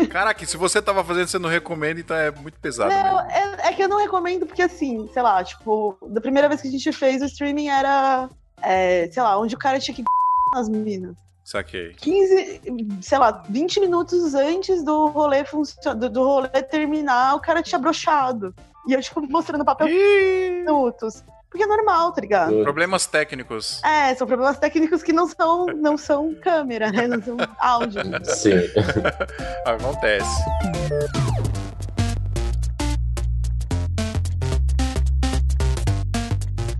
Speaker 1: Caraca, se você tava fazendo, você não recomenda, então é muito pesado
Speaker 4: Não, é, é que eu não recomendo porque, assim, sei lá, tipo, da primeira vez que a gente fez o streaming era, é, sei lá, onde o cara tinha que nas minas,
Speaker 1: Saquei.
Speaker 4: 15, sei lá, 20 minutos antes do rolê funcionar, do, do rolê terminar, o cara tinha broxado. E eu, tipo, mostrando papel
Speaker 1: Ih,
Speaker 4: minutos. Porque é normal, tá ligado?
Speaker 1: Problemas técnicos.
Speaker 4: É, são problemas técnicos que não são, não são câmera, né? Não são áudio.
Speaker 3: Sim.
Speaker 1: Acontece.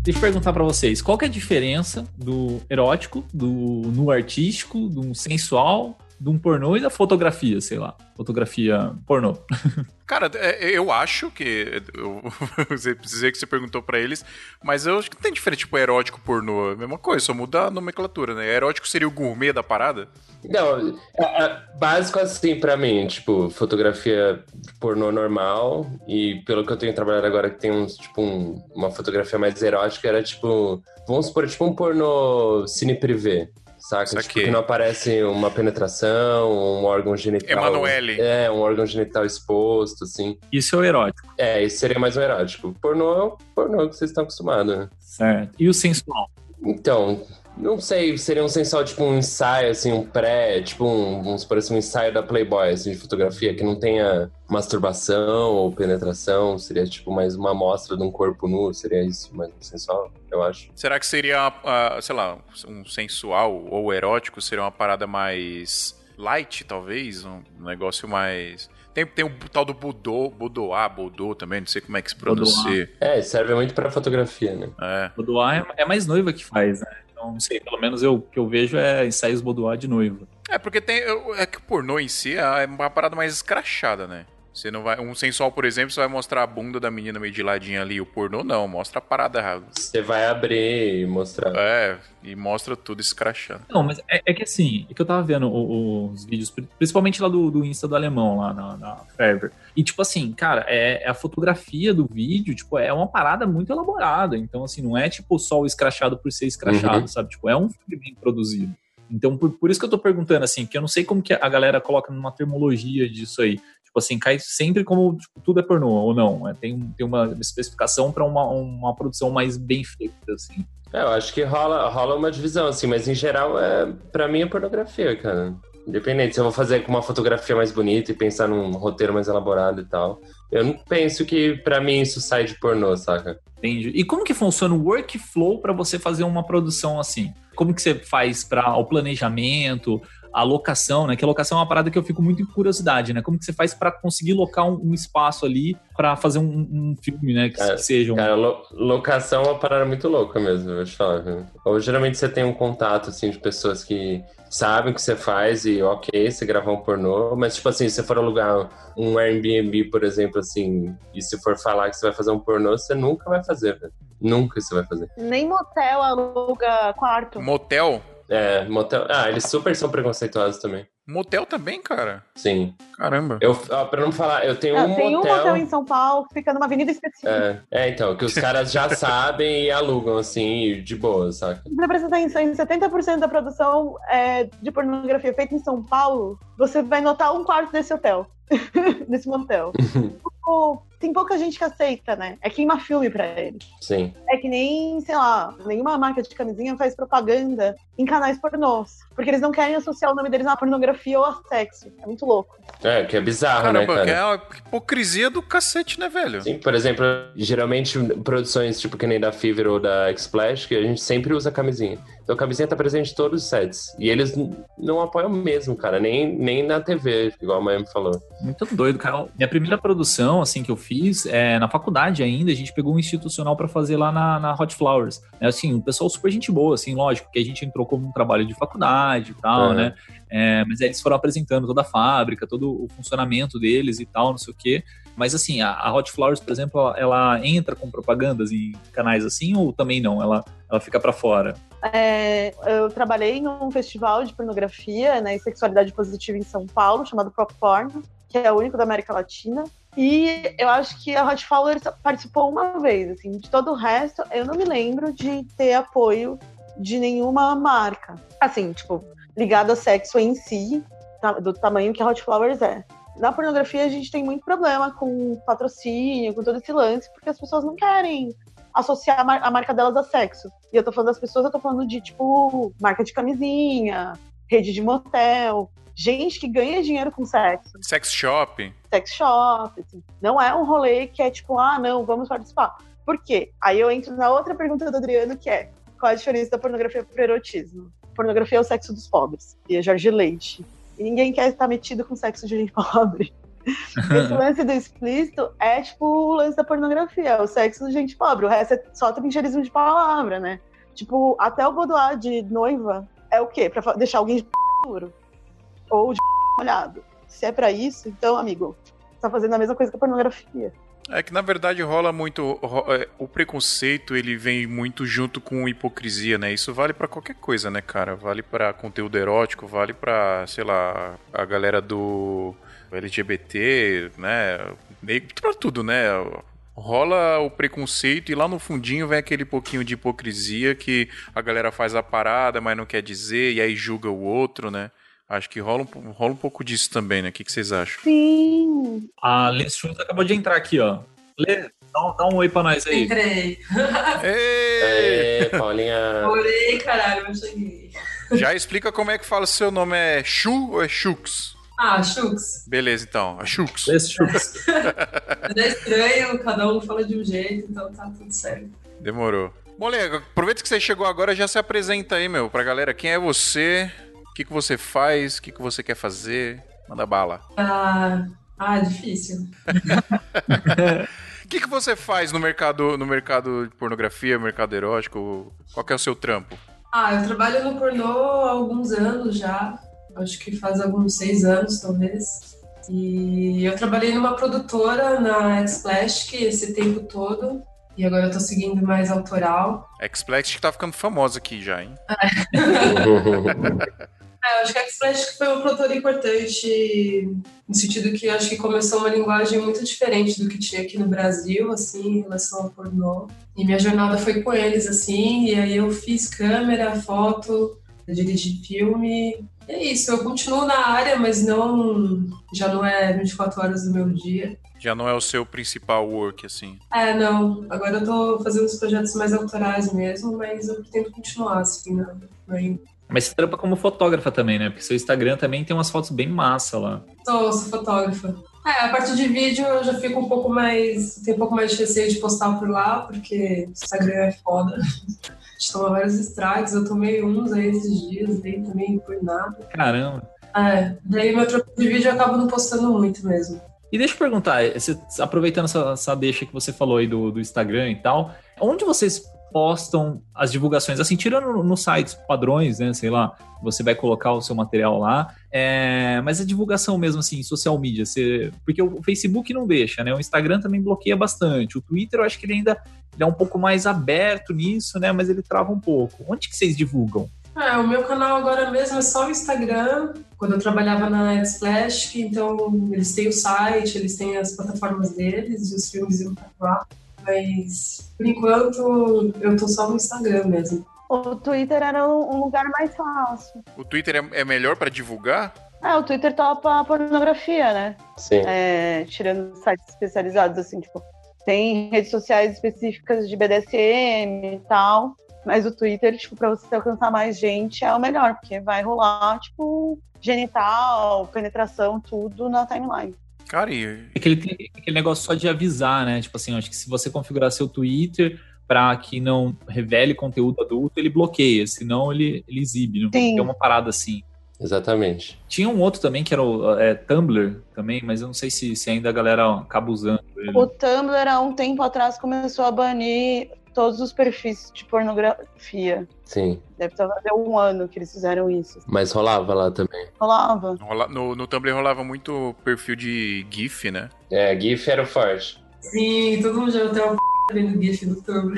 Speaker 2: Deixa eu perguntar pra vocês, qual é a diferença do erótico, do nu artístico, do sensual, de um pornô e da fotografia, sei lá. Fotografia pornô.
Speaker 1: Cara, é, eu acho que. Eu, você dizer que você perguntou pra eles, mas eu acho que não tem diferença, tipo, erótico pornô. É a mesma coisa, só muda a nomenclatura, né? Erótico seria o gourmet da parada?
Speaker 3: Não, é, é básico assim pra mim, tipo, fotografia pornô normal e pelo que eu tenho trabalhado agora que tem uns, tipo, um- uma fotografia mais erótica, era tipo, vamos supor, tipo um pornô cine privê, saca?
Speaker 1: Saquei.
Speaker 3: Tipo, que não aparece uma penetração, um órgão genital.
Speaker 1: Emanuele.
Speaker 3: É, um órgão genital exposto, assim.
Speaker 2: Isso é o erótico,
Speaker 3: É, isso seria mais um erótico. Pornô é o pornô que vocês estão acostumados, né?
Speaker 2: certo? E o sensual?
Speaker 3: Então, não sei, seria um sensual, tipo um ensaio, assim, um pré, tipo um, vamos supor assim, um ensaio da Playboy, assim, de fotografia, que não tenha masturbação ou penetração, seria tipo mais uma amostra de um corpo nu, seria isso, mais um sensual, eu acho.
Speaker 1: Será que seria, ah, sei lá, um sensual ou erótico? Seria uma parada mais light, talvez? Um negócio mais. Tem, tem o tal do Budô, Budoá, Budô também, não sei como é que se pronuncia.
Speaker 3: É, serve muito pra fotografia, né?
Speaker 1: É.
Speaker 2: Boudoir é, é mais noiva que faz, né? Então, não sei, pelo menos eu, que eu vejo é ensaios boudoir de noiva.
Speaker 1: É, porque tem. É que o pornô em si é uma parada mais escrachada, né? Você não vai. Um sensual, por exemplo, você vai mostrar a bunda da menina meio de ladinho ali. O pornô não, mostra a parada.
Speaker 3: Você vai abrir e mostrar.
Speaker 1: É, e mostra tudo escrachado.
Speaker 2: Não, mas é, é que assim, é que eu tava vendo o- os vídeos, pri- principalmente lá do, do Insta do alemão, lá na, na Ferber. E, tipo assim, cara, é, é a fotografia do vídeo, tipo, é uma parada muito elaborada. Então, assim, não é tipo só o escrachado por ser escrachado,
Speaker 3: Uhum.
Speaker 2: sabe? Tipo, é um filme bem produzido. Então, por, por isso que eu tô perguntando, assim, porque eu não sei como que a galera coloca numa termologia disso aí. Tipo assim, cai sempre como tipo, tudo é pornô ou não. É, tem, tem uma especificação pra uma, uma produção mais bem feita, assim.
Speaker 3: É, eu acho que rola, rola uma divisão, assim, mas em geral, é, pra mim é pornografia, cara. Independente se eu vou fazer com uma fotografia mais bonita e pensar num roteiro mais elaborado e tal. Eu não penso que pra mim isso sai de pornô, saca?
Speaker 2: Entende? E como que funciona o workflow para você fazer uma produção assim? Como que você faz para o planejamento, a locação, né? Que a locação é uma parada que eu fico muito em curiosidade, né? Como que você faz para conseguir locar um, um espaço ali para fazer um, um filme, né? Que,
Speaker 3: Cara,
Speaker 2: que seja um...
Speaker 3: Cara, lo- locação é uma parada muito louca mesmo, eu. Viu? Ou geralmente você tem um contato, assim, de pessoas que sabem o que você faz e ok, você gravar um pornô, mas tipo assim, se você for alugar um Airbnb, por exemplo, assim, e se for falar que você vai fazer um pornô, você nunca vai fazer, velho. Nunca você vai fazer.
Speaker 4: Nem motel aluga quarto.
Speaker 1: Motel?
Speaker 3: É, motel. Ah, eles super são preconceituosos também.
Speaker 1: Motel também, cara?
Speaker 3: Sim.
Speaker 1: Caramba.
Speaker 3: Eu, ó, pra não falar, eu tenho
Speaker 4: Ah,
Speaker 3: um
Speaker 4: tem um
Speaker 3: motel.
Speaker 4: motel em São Paulo que fica numa avenida específica.
Speaker 3: É, é, então, que os caras já sabem e alugam, assim, de boa, saca?
Speaker 4: Pra prestar atenção, em 70% da produção é, de pornografia feita em São Paulo, você vai notar um quarto desse hotel. desse motel. Tipo, tem pouca gente que aceita, né? É queima filme pra eles.
Speaker 3: Sim.
Speaker 4: É que nem, sei lá, nenhuma marca de camisinha faz propaganda em canais pornôs. Porque eles não querem associar o nome deles a pornografia ou a sexo. É muito louco.
Speaker 3: É, que é bizarro,
Speaker 1: Caramba,
Speaker 3: né,
Speaker 1: que
Speaker 3: cara?
Speaker 1: é uma hipocrisia do cacete, né, velho?
Speaker 3: Sim, por exemplo, geralmente produções tipo que nem da Fever ou da X-Splash, que a gente sempre usa camisinha. Então a camisinha tá presente em todos os sets. E eles não apoiam mesmo, cara, nem, nem na TV, igual a Miami falou.
Speaker 2: Muito doido, cara. Minha primeira produção, assim, que eu fiz, é na faculdade ainda, a gente pegou um institucional pra fazer lá na, na Hot Flowers. É, assim, um pessoal super gente boa, assim, lógico, que a gente entrou como um trabalho de faculdade e tal,
Speaker 3: Uhum.
Speaker 2: né? É, mas aí eles foram apresentando toda a fábrica, todo o funcionamento deles e tal, não sei o quê. Mas assim, a, a Hot Flowers, por exemplo, ela, ela entra com propagandas em canais assim ou também não? Ela, ela fica pra fora?
Speaker 4: É, eu trabalhei num festival de pornografia né, e sexualidade positiva em São Paulo, chamado Prop Porn, que é o único da América Latina. E eu acho que a Hot Flowers participou uma vez, assim, de todo o resto, eu não me lembro de ter apoio de nenhuma marca. Assim, tipo, ligado a sexo em si, do tamanho que a Hot Flowers é. Na pornografia a gente tem muito problema com patrocínio, com todo esse lance, porque as pessoas não querem associar a, mar- a marca delas a sexo. E eu tô falando das pessoas, eu tô falando de, tipo, marca de camisinha, rede de motel, gente que ganha dinheiro com sexo,
Speaker 1: Sex shop.
Speaker 4: sex shop, assim. Não é um rolê que é tipo, ah, não, vamos participar. Por quê? Aí eu entro na outra pergunta do Adriano, que é qual a diferença da pornografia pro erotismo? Pornografia é o sexo dos pobres, e é Jorge Leite. E ninguém quer estar metido com sexo de gente pobre. Esse lance do explícito é tipo o lance da pornografia, é o sexo de gente pobre. O resto é só trincheirismo de palavra, né? Tipo, até o boudoir de noiva é o quê? Pra deixar alguém de duro. Ou de molhado. Se é pra isso, então, amigo, você tá fazendo a mesma coisa que a pornografia.
Speaker 1: É que na verdade rola muito. é, O preconceito ele vem muito junto com hipocrisia, né? Isso vale pra qualquer coisa, né, cara? Vale pra conteúdo erótico, vale pra, sei lá, a galera do LGBT, né? Pra tudo, né? Rola o preconceito e lá no fundinho vem aquele pouquinho de hipocrisia que a galera faz a parada, mas não quer dizer, e aí julga o outro, né? Acho que rola um, rola um pouco disso também, né? O que, que vocês acham?
Speaker 4: Sim.
Speaker 2: A Lê Schultz acabou de entrar aqui, ó. Lê, dá, um- dá um oi pra nós aí.
Speaker 7: Entrei.
Speaker 1: Ei!
Speaker 3: Aê, Paulinha.
Speaker 7: Orei, caralho, eu cheguei.
Speaker 1: Já explica como é que fala se seu nome é Chu ou é Chux?
Speaker 7: Ah, Chux.
Speaker 1: Beleza, então. A Chux.
Speaker 2: Lê
Speaker 7: é estranho, cada um fala de um jeito, então tá tudo certo.
Speaker 1: Demorou. Moleque, aproveita que você chegou agora já se apresenta aí, meu, pra galera. Quem é você? O que, que você faz? O que, que você quer fazer? Manda bala.
Speaker 7: Ah, ah difícil.
Speaker 1: O que, que você faz no mercado, no mercado de pornografia, mercado erótico? Qual que é o seu trampo?
Speaker 7: Ah, eu trabalho no pornô há alguns anos já. Acho que faz alguns seis anos, talvez. E eu trabalhei numa produtora na X-Plastic esse tempo todo. E agora eu tô seguindo mais autoral.
Speaker 1: Que tá ficando famosa aqui já, hein?
Speaker 7: É, eu acho que a X-Plastic foi uma produtora importante no sentido que acho que começou uma linguagem muito diferente do que tinha aqui no Brasil, assim, em relação ao pornô. E minha jornada foi com eles, assim, e aí eu fiz câmera, foto, dirigi filme. E é isso, eu continuo na área, mas não. Já não é 24 horas do meu dia.
Speaker 1: Já não é o seu principal work, assim.
Speaker 7: É, não. Agora eu tô fazendo uns projetos mais autorais mesmo, mas eu pretendo continuar, assim, na, na
Speaker 2: Mas você trampa como fotógrafa também, né? Porque seu Instagram também tem umas fotos bem massa lá.
Speaker 7: Sou, sou fotógrafa. É, a parte de vídeo eu já fico um pouco mais. Tenho um pouco mais de receio de postar por lá, porque o Instagram é foda. A gente toma vários strikes, eu tomei uns aí esses dias, daí também por nada.
Speaker 2: Caramba.
Speaker 7: É, daí meu trampo de vídeo eu acabo não postando muito mesmo.
Speaker 2: E deixa eu perguntar, aproveitando essa, essa deixa que você falou aí do, do Instagram e tal, onde vocês postam as divulgações? Assim, tirando no- nos sites padrões, né? Sei lá, você vai colocar o seu material lá, é, mas a divulgação mesmo, assim, social media, você, porque o Facebook não deixa, né? O Instagram também bloqueia bastante. O Twitter, eu acho que ele ainda ele é um pouco mais aberto nisso, né? Mas ele trava um pouco. Onde que vocês divulgam?
Speaker 7: É, o meu canal agora mesmo é só o Instagram. Quando eu trabalhava na Xflash, então eles têm o site, eles têm as plataformas deles, os filmes iam pra lá. Mas, por enquanto, eu tô só no Instagram mesmo.
Speaker 4: O Twitter era um lugar mais fácil.
Speaker 1: O Twitter é, é melhor pra divulgar?
Speaker 4: É, o Twitter topa a pornografia, né?
Speaker 3: Sim.
Speaker 4: É, tirando sites especializados, assim, tipo, tem redes sociais específicas de BDSM e tal, mas o Twitter, tipo, pra você alcançar mais gente é o melhor, porque vai rolar, tipo, genital, penetração, tudo na timeline.
Speaker 1: Cara, e
Speaker 2: Aquele, tem aquele negócio só de avisar, né? Tipo assim, eu acho que se você configurar seu Twitter para que não revele conteúdo adulto, ele bloqueia, senão ele, ele exibe. Não é uma parada assim.
Speaker 3: Exatamente.
Speaker 2: Tinha um outro também que era o é, Tumblr também, mas eu não sei se, se ainda a galera acaba usando ele.
Speaker 4: O Tumblr, há um tempo atrás, começou a banir todos os perfis de pornografia.
Speaker 3: Sim.
Speaker 4: Deve estar fazer um ano que eles fizeram isso.
Speaker 3: Mas rolava lá também.
Speaker 4: Rolava.
Speaker 1: rola- no, no Tumblr rolava muito perfil de GIF, né?
Speaker 3: É, GIF era o forte.
Speaker 7: Sim, todo mundo já tem uma p vendo GIF do Tumblr.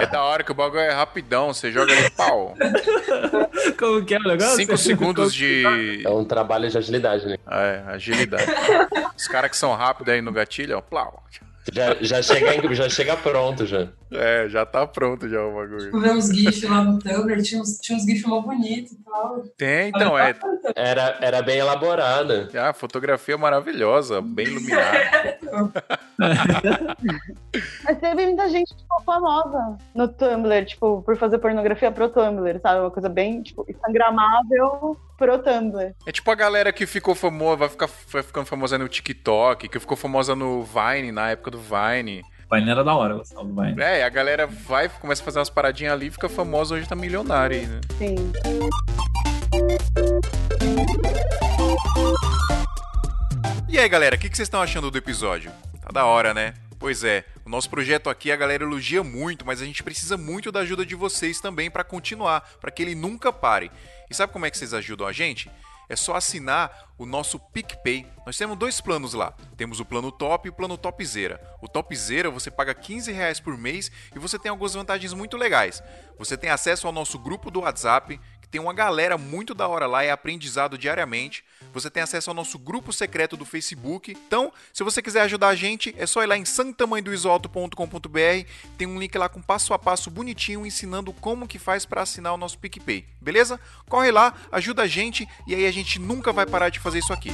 Speaker 1: É da hora que o bagulho é rapidão, você joga ali, pau.
Speaker 2: Como que é o negócio?
Speaker 1: Cinco segundos de
Speaker 3: é um trabalho de agilidade, né?
Speaker 1: é, agilidade. Os caras que são rápidos aí no gatilho, ó, plau.
Speaker 3: Já, já, chega, já chega pronto, já.
Speaker 1: É, já tá pronto já o bagulho.
Speaker 7: Ver uns GIF lá no Tumblr, tinha uns, tinha uns GIF mó bonitos e tal.
Speaker 1: Tem, então, é.
Speaker 3: Era, era bem elaborada.
Speaker 1: A fotografia maravilhosa, bem iluminada.
Speaker 4: Mas teve muita gente, tipo, famosa no Tumblr, tipo, por fazer pornografia pro Tumblr, sabe? Uma coisa bem, tipo, instagramável pro Tumblr.
Speaker 1: É tipo a galera que ficou famosa, vai, ficar, vai ficando famosa no TikTok, que ficou famosa no Vine, na época do Vine.
Speaker 2: Vine era da hora, eu gostava do Vine.
Speaker 1: É, a galera vai, começa a fazer umas paradinhas ali, fica famosa, hoje tá milionária aí, né?
Speaker 4: Sim.
Speaker 1: E aí, galera, o que, que vocês estão achando do episódio? Tá da hora, né? Pois é, o nosso projeto aqui a galera elogia muito, mas a gente precisa muito da ajuda de vocês também para continuar, para que ele nunca pare. E sabe como é que vocês ajudam a gente? É só assinar o nosso PicPay. Nós temos dois planos lá. Temos o plano top e o plano topzera. O topzera você paga 15 reais por mês e você tem algumas vantagens muito legais. Você tem acesso ao nosso grupo do WhatsApp, tem uma galera muito da hora lá, é aprendizado diariamente. Você tem acesso ao nosso grupo secreto do Facebook. Então, se você quiser ajudar a gente, é só ir lá em santamanhodoisoto.com.br. Tem um link lá com passo a passo bonitinho ensinando como que faz para assinar o nosso PicPay. Beleza? Corre lá, ajuda a gente e aí a gente nunca vai parar de fazer isso aqui.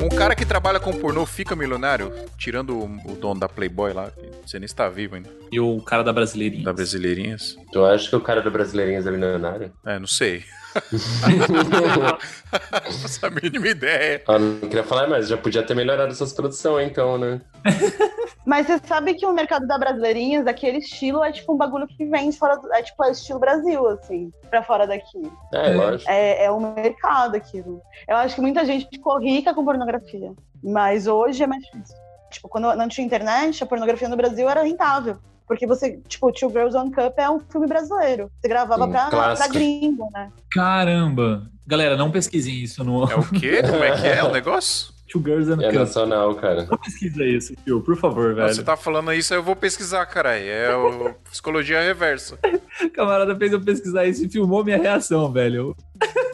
Speaker 1: Um cara que trabalha com pornô fica milionário, tirando o, o dono da Playboy lá, que você nem está vivo ainda,
Speaker 2: E o cara da Brasileirinha.
Speaker 1: da Brasileirinhas.
Speaker 3: Tu acha que o cara do Brasileirinhas é milionário?
Speaker 1: É, não sei. Não faço a mínima ideia.
Speaker 3: Ah, não queria falar, mas já podia ter melhorado suas produções, então, né?
Speaker 4: Mas você sabe que o mercado da Brasileirinhas, aquele estilo, é tipo um bagulho que vem fora do, É tipo, é estilo Brasil, assim, pra fora daqui.
Speaker 3: É, lógico.
Speaker 4: É, é um mercado aquilo. Eu acho que muita gente ficou rica com pornografia. Mas hoje é mais difícil. Tipo, quando não tinha internet, a pornografia no Brasil era rentável. Porque você, tipo, Two Girls One Cup é um filme brasileiro. Você gravava
Speaker 3: Um
Speaker 4: pra, pra gringo, né?
Speaker 2: Caramba! Galera, não pesquisem isso no
Speaker 1: É o quê? Como é que é o negócio?
Speaker 2: Two Girls and
Speaker 3: É
Speaker 2: Cup.
Speaker 3: nacional, cara.
Speaker 2: Não pesquisa isso, Phil, por favor, velho.
Speaker 1: Você tá falando isso, eu vou pesquisar, caralho. É o psicologia reversa.
Speaker 2: O camarada fez eu pesquisar isso e filmou minha reação, velho.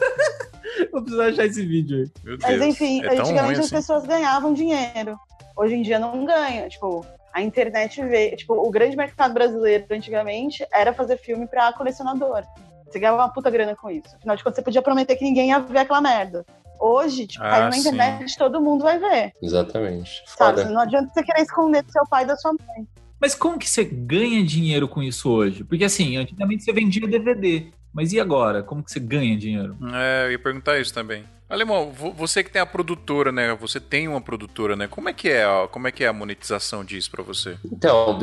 Speaker 2: Vou precisar achar esse vídeo aí.
Speaker 1: Meu Deus.
Speaker 4: Mas enfim,
Speaker 1: é
Speaker 4: antigamente
Speaker 1: ruim
Speaker 4: as
Speaker 1: assim.
Speaker 4: pessoas ganhavam dinheiro. Hoje em dia não ganha. Tipo, a internet veio. Tipo, o grande mercado brasileiro antigamente era fazer filme pra colecionador. Você ganhava uma puta grana com isso. Afinal de contas, você podia prometer que ninguém ia ver aquela merda. Hoje, tipo,
Speaker 1: Ah,
Speaker 4: caiu na
Speaker 1: sim.
Speaker 4: internet, todo mundo vai ver.
Speaker 3: Exatamente.
Speaker 4: Sabe?
Speaker 3: Foda.
Speaker 4: Não adianta você querer esconder do seu pai e da sua mãe.
Speaker 2: Mas como que você ganha dinheiro com isso hoje? Porque assim, antigamente você vendia DVD. Mas e agora? Como que você ganha dinheiro?
Speaker 1: É, eu ia perguntar isso também. Alemão, vo- você que tem a produtora, né? Você tem uma produtora, né? Como é que é, a- como é que é a monetização disso pra você?
Speaker 3: Então,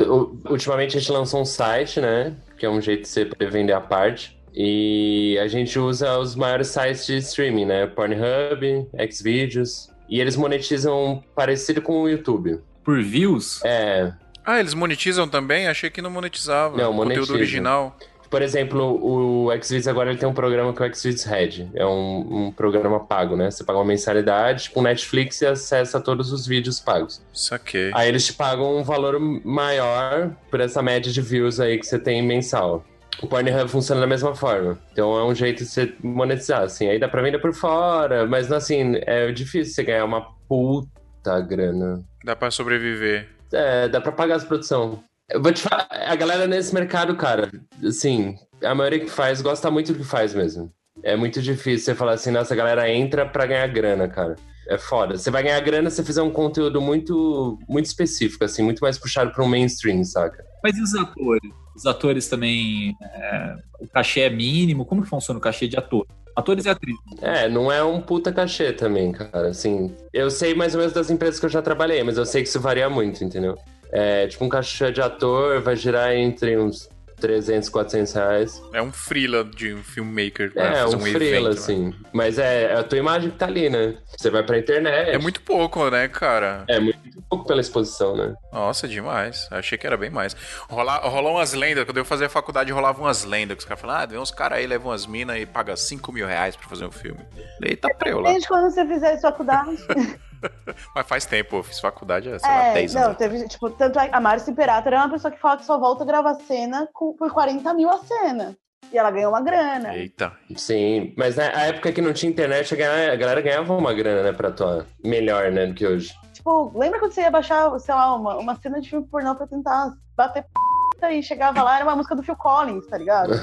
Speaker 3: ultimamente a gente lançou um site, né? Que é um jeito de você poder vender a parte. E a gente usa os maiores sites de streaming, né? Pornhub, Xvideos. E eles monetizam parecido com o YouTube.
Speaker 2: Por views?
Speaker 3: É,
Speaker 1: Ah, eles monetizam também? Achei que não monetizava.
Speaker 3: Não,
Speaker 1: Conteúdo
Speaker 3: monetiza.
Speaker 1: original.
Speaker 3: Por exemplo, o Xvideos agora ele tem um programa que é o Xvideos Red. É um, um programa pago, né? Você paga uma mensalidade, tipo Netflix e acessa todos os vídeos pagos.
Speaker 1: Saquei.
Speaker 3: Aí eles te pagam um valor maior por essa média de views aí que você tem mensal. O Pornhub funciona da mesma forma. Então é um jeito de você monetizar, assim. Aí dá pra vender por fora, mas assim, é difícil você ganhar uma puta grana.
Speaker 1: Dá pra sobreviver.
Speaker 3: É, dá pra pagar as produção. Eu vou te falar, a galera nesse mercado, cara, assim, a maioria que faz gosta muito do que faz mesmo. É muito difícil você falar assim, nossa, a galera entra pra ganhar grana, cara. É foda. Você vai ganhar grana se você fizer um conteúdo muito, muito específico, assim, muito mais puxado pra um mainstream, saca?
Speaker 2: Mas e os atores? Os atores também. é, o cachê é mínimo? Como que funciona o cachê de ator? Atores e atrizes.
Speaker 3: É, não é um puta cachê também, cara. Assim, eu sei mais ou menos das empresas que eu já trabalhei, mas eu sei que isso varia muito, entendeu? É, tipo, um cachê de ator vai girar entre uns 300, 400 reais.
Speaker 1: É um freela de um filmmaker
Speaker 3: É,
Speaker 1: fazer
Speaker 3: um
Speaker 1: um,
Speaker 3: freela,
Speaker 1: né?
Speaker 3: assim. Mas é, é a tua imagem que tá ali, né? Você vai pra internet.
Speaker 1: É muito pouco, né, cara?
Speaker 3: É muito pouco pela exposição, né?
Speaker 1: Nossa, demais. Achei que era bem mais. Rolar, rolou umas lendas. Quando eu fazia faculdade, rolava umas lendas. Que os caras falavam, ah, vem uns caras aí, levam umas minas e paga 5 mil reais pra fazer um filme. Eita, preula.
Speaker 4: Desde quando você fizer faculdade.
Speaker 1: Mas faz tempo, eu fiz faculdade há, sei lá,
Speaker 4: É,
Speaker 1: 10
Speaker 4: não,
Speaker 1: anos.
Speaker 4: teve, tipo, tanto a a Márcia Imperator é uma pessoa que fala que só volta a gravar cena com, por 40 mil a cena. E ela ganhou uma grana.
Speaker 1: Eita.
Speaker 3: Sim, mas na época que não tinha internet, a galera, a galera ganhava uma grana, né, pra atuar. Melhor, né, do que hoje.
Speaker 4: Tipo, lembra quando você ia baixar, sei lá, uma, uma cena de filme pornô pra tentar bater p e chegava lá, era uma música do Phil Collins, tá ligado?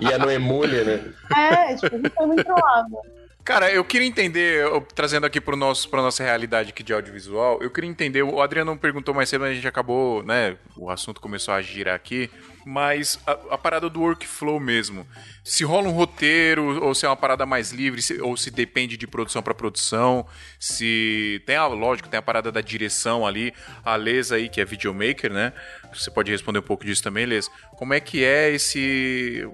Speaker 3: Ia no emule, né?
Speaker 4: É, tipo, a gente foi muito trollado.
Speaker 1: Cara, eu queria entender, trazendo aqui para nosso, pra nossa realidade aqui de audiovisual, eu queria entender, o Adriano perguntou mais cedo, mas a gente acabou, né, o assunto começou a girar aqui, mas a, a parada do workflow mesmo, se rola um roteiro, ou se é uma parada mais livre, se- ou se depende de produção para produção, se tem, a, lógico, tem a parada da direção ali, a Les aí, que é videomaker, né, você pode responder um pouco disso também, Les, como é que é esse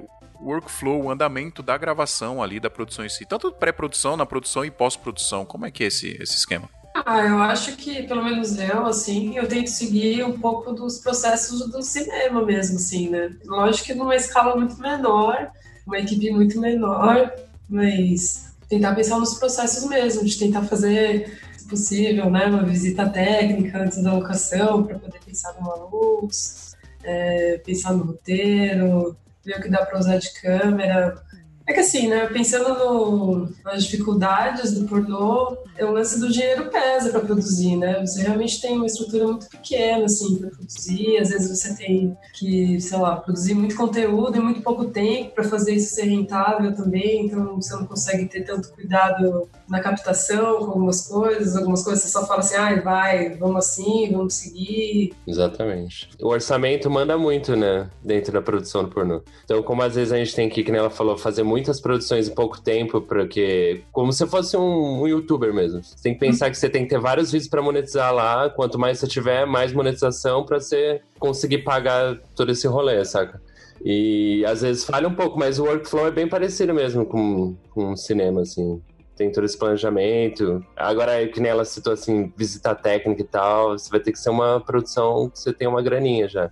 Speaker 1: workflow, o andamento da gravação ali, da produção em si. Tanto pré-produção, na produção e pós-produção. Como é que é esse, esse esquema?
Speaker 7: Ah, eu acho que, pelo menos eu, assim, eu tento seguir um pouco dos processos do cinema mesmo, assim, né? Lógico que numa escala muito menor, uma equipe muito menor, mas tentar pensar nos processos mesmo, de tentar fazer, se possível, né, uma visita técnica antes da locação, para poder pensar numa luz, é, pensar no roteiro, ver o que dá para usar de câmera, é que assim, né, pensando no- nas dificuldades do pornô, é o lance do dinheiro pesa para produzir, né? Você realmente tem uma estrutura muito pequena, assim, para produzir. Às vezes você tem que, sei lá, produzir muito conteúdo em muito pouco tempo para fazer isso ser rentável também. Então você não consegue ter tanto cuidado na captação com algumas coisas. Algumas coisas você só fala assim, ai, vai, vamos assim, vamos seguir.
Speaker 3: Exatamente. O orçamento manda muito, né? Dentro da produção do pornô. Então, como às vezes a gente tem que, que ela falou, fazer muitas produções em pouco tempo, porque. Como se fosse um, um youtuber mesmo. Você tem que pensar que você tem que ter vários vídeos pra monetizar lá. Quanto mais você tiver, mais monetização pra você conseguir pagar todo esse rolê, saca? E às vezes falha um pouco, mas o workflow é bem parecido mesmo com, com o cinema, assim. Tem todo esse planejamento. Agora, que nem ela citou assim, visita técnica e tal, você vai ter que ser uma produção que você tem uma graninha já.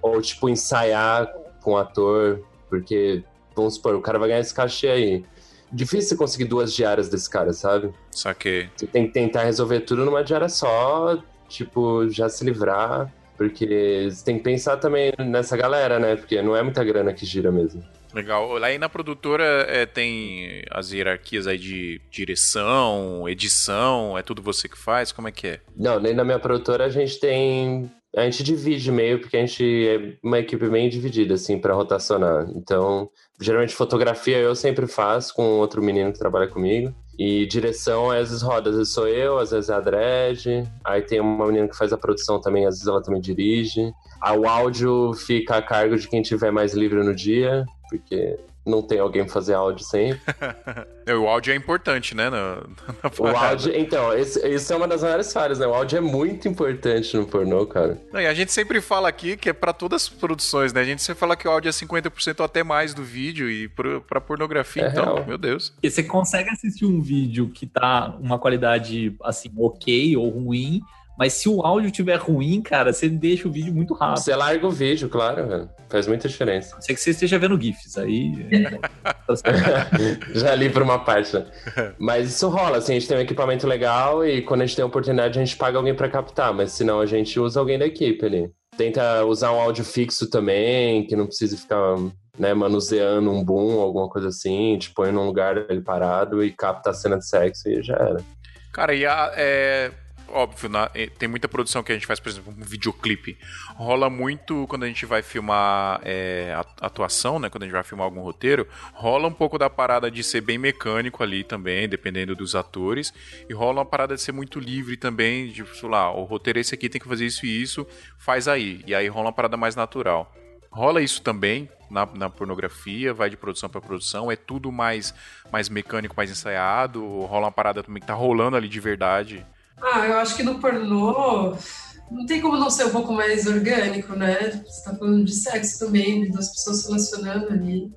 Speaker 3: Ou, tipo, ensaiar com ator, porque, vamos supor, o cara vai ganhar esse cachê aí. Difícil você conseguir duas diárias desse cara, sabe?
Speaker 1: Saquei.
Speaker 3: Você tem que tentar resolver tudo numa diária só, tipo, já se livrar. Porque você tem que pensar também nessa galera, né? Porque não é muita grana que gira mesmo.
Speaker 1: Legal. Aí na produtora é, tem as hierarquias aí de direção, edição, é tudo você que faz? Como é que é?
Speaker 3: Não, nem na minha produtora a gente tem. A gente divide meio, porque a gente é uma equipe bem dividida, assim, pra rotacionar. Então, geralmente fotografia eu sempre faço com outro menino que trabalha comigo. E direção, às vezes roda, às vezes sou eu, às vezes é a Dredd. Aí tem uma menina que faz a produção também, às vezes ela também dirige. O áudio fica a cargo de quem tiver mais livre no dia, porque não tem alguém pra fazer áudio sempre.
Speaker 1: O áudio é importante, né? Na, na
Speaker 3: O áudio, então, esse, isso é uma das maiores falhas, né? O áudio é muito importante no pornô, cara.
Speaker 1: Não, e a gente sempre fala aqui que é pra todas as produções, né? A gente sempre fala que o áudio é 50% ou até mais do vídeo e pro, pra pornografia,
Speaker 3: É
Speaker 1: então,
Speaker 3: real.
Speaker 1: meu Deus.
Speaker 2: Porque você consegue assistir um vídeo que tá uma qualidade, assim, ok ou ruim, mas se o áudio tiver ruim, cara, você deixa o vídeo muito rápido.
Speaker 3: Você larga o vídeo, claro, velho. Faz muita diferença.
Speaker 2: Ser que você esteja vendo GIFs, aí...
Speaker 3: Já li por uma parte, né? Mas isso rola, assim, a gente tem um equipamento legal e quando a gente tem a oportunidade a gente paga alguém pra captar, mas senão a gente usa alguém da equipe ali. Tenta usar um áudio fixo também, que não precise ficar, né, manuseando um boom, alguma coisa assim, gente põe num lugar ali parado e capta a cena de sexo e já era.
Speaker 1: Cara, e a, é. Óbvio, na- eh, tem muita produção que a gente faz, por exemplo, um videoclipe. Rola muito quando a gente vai filmar é, atuação, né? Quando a gente vai filmar algum roteiro, rola um pouco da parada de ser bem mecânico ali também, dependendo dos atores. E rola uma parada de ser muito livre também, de, sei lá, o roteiro é esse aqui, tem que fazer isso e isso, faz aí. E aí rola uma parada mais natural. Rola isso também na, na pornografia, vai de produção para produção, é tudo mais, mais mecânico, mais ensaiado, rola uma parada também que tá rolando ali de verdade.
Speaker 7: Ah, eu acho que no pornô não tem como não ser um pouco mais orgânico, né? Você tá falando de sexo também, de duas pessoas se relacionando ali.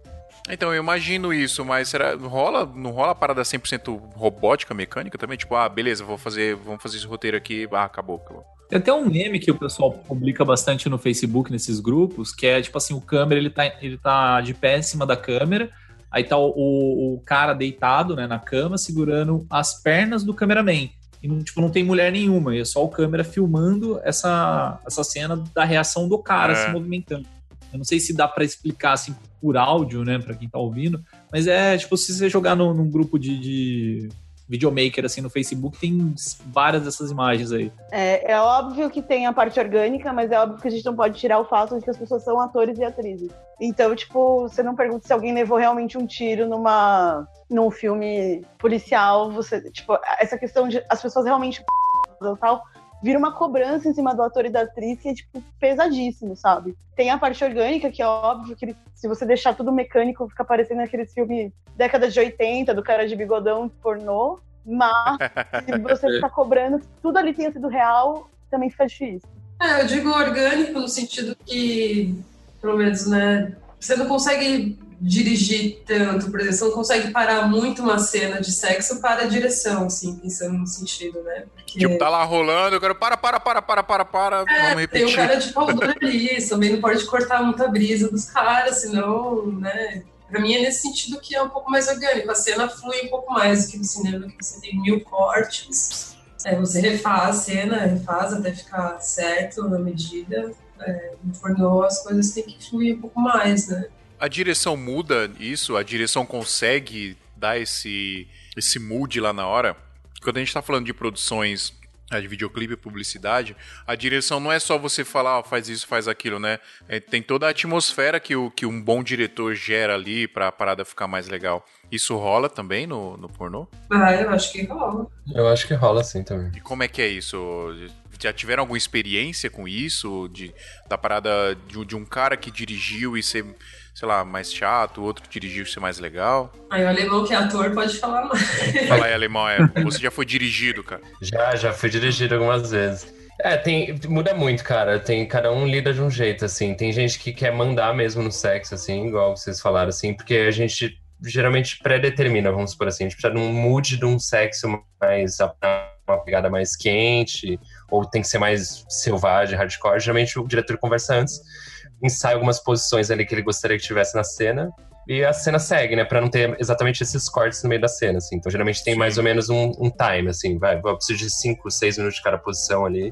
Speaker 1: Então, eu imagino isso, mas será, rola, não rola a parada 100% robótica, mecânica também? Tipo, ah, beleza, vou fazer, vamos fazer esse roteiro aqui, ah, acabou, acabou.
Speaker 2: Tem até um meme que o pessoal publica bastante no Facebook, nesses grupos, que é tipo assim, o câmera, ele tá, ele tá de pé em cima da câmera, aí tá o, o, o cara deitado, né, na cama, segurando as pernas do cameraman. E não, tipo, não tem mulher nenhuma, e é só o câmera filmando essa, essa cena da reação do cara
Speaker 1: É.
Speaker 2: se movimentando. Eu não sei se dá pra explicar assim por áudio, né, pra quem tá ouvindo, mas é tipo se você jogar no, num grupo de, de, videomaker, assim, no Facebook, tem várias dessas imagens aí.
Speaker 4: É, é óbvio que tem a parte orgânica, mas é óbvio que a gente não pode tirar o fato de que as pessoas são atores e atrizes. Então, tipo, você não pergunta se alguém levou realmente um tiro numa num filme policial, você, tipo, essa questão de as pessoas realmente tal, vira uma cobrança em cima do ator e da atriz que é, tipo, pesadíssimo, sabe? Tem a parte orgânica, que é óbvio que se você deixar tudo mecânico, fica parecendo aqueles filmes década de 80, do cara de bigodão pornô, mas se você ficar cobrando que tudo ali tenha sido real, também fica difícil.
Speaker 7: É, eu digo orgânico no sentido que, pelo menos, né, você não consegue dirigir tanto, por exemplo, você não consegue parar muito uma cena de sexo para a direção, assim, pensando no sentido, né? Porque...
Speaker 1: Tipo, tá lá rolando, eu quero para, para, para, para, para, para,
Speaker 7: É,
Speaker 1: vamos repetir.
Speaker 7: Tem o cara de pau ali, também não pode cortar muita brisa dos caras, senão, né? Pra mim é nesse sentido que é um pouco mais orgânico. A cena flui um pouco mais do que no cinema, que você tem mil cortes. É, você refaz a cena, refaz até ficar certo na medida. É, no pornô as coisas têm que fluir um pouco mais, né?
Speaker 1: A direção muda isso? A direção consegue dar esse, esse mood lá na hora? Quando a gente tá falando de produções é, de videoclipe e publicidade, a direção não é só você falar, ó, faz isso, faz aquilo, né? É, tem toda a atmosfera que, o, que um bom diretor gera ali pra parada ficar mais legal. Isso rola também no, no pornô?
Speaker 7: Ah, eu acho que rola.
Speaker 3: Eu acho que rola assim também.
Speaker 1: E como é que é isso? Já tiveram alguma experiência com isso? De, da parada de, de um cara que dirigiu e ser, sei lá, mais chato, o outro que dirigiu ser mais legal?
Speaker 7: Aí o alemão que é ator pode falar mais.
Speaker 1: Fala aí, alemão, é, você já foi dirigido, cara.
Speaker 3: Já, já fui dirigido algumas vezes. É, tem, muda muito, cara. Tem, cada um lida de um jeito, assim. Tem gente que quer mandar mesmo no sexo, assim, igual vocês falaram, assim, porque a gente geralmente pré-determina, vamos por assim. A gente precisa de um mood de um sexo mais uma pegada mais quente, ou tem que ser mais selvagem, hardcore. Geralmente o diretor conversa antes, ensaia algumas posições ali que ele gostaria que tivesse na cena, e a cena segue, né? Pra não ter exatamente esses cortes no meio da cena, assim. Então, geralmente tem
Speaker 1: Sim.
Speaker 3: mais ou menos um, um time, assim. Vai, eu preciso de 5, 6 minutos de cada posição ali.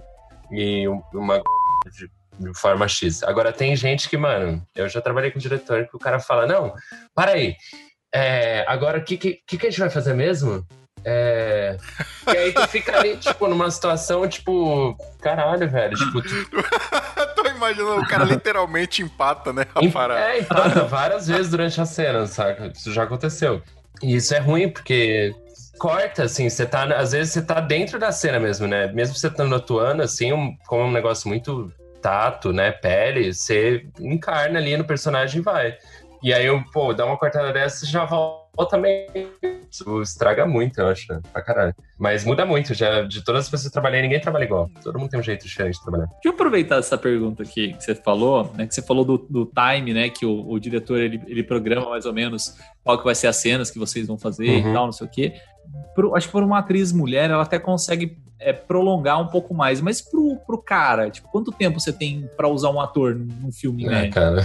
Speaker 3: E um- uma de, de forma X. Agora, tem gente que, mano, eu já trabalhei com diretor que o cara fala: Não, para aí. É, agora, o que, que, que a gente vai fazer mesmo? É... E aí tu fica ali, tipo, numa situação, tipo, caralho, velho. Tipo, tu
Speaker 1: imaginando, o cara literalmente empata, né? A
Speaker 3: Em-
Speaker 1: parada.
Speaker 3: É, empata várias vezes durante a cena, saca? Isso já aconteceu. E isso é ruim, porque corta, assim, você tá. Às vezes você tá dentro da cena mesmo, né? Mesmo você estando atuando, assim, um- como é um negócio muito tato, né? Pele, você encarna ali no personagem e vai. E aí, eu, pô, dá uma cortada dessa e já volta meio. Isso estraga muito, eu acho, pra caralho. Mas muda muito, já de todas as pessoas que eu trabalhei, ninguém trabalha igual. Todo mundo tem um jeito diferente de trabalhar.
Speaker 2: Deixa eu aproveitar essa pergunta aqui que você falou, né? Que você falou do, do time, né? Que o, o diretor ele, ele programa mais ou menos qual que vai ser as cenas que vocês vão fazer
Speaker 3: Uhum.
Speaker 2: e tal, não sei o quê. Acho que por uma atriz mulher, ela até consegue é, prolongar um pouco mais. Mas pro, pro cara, tipo, quanto tempo você tem pra usar um ator num, filme,
Speaker 3: É, cara.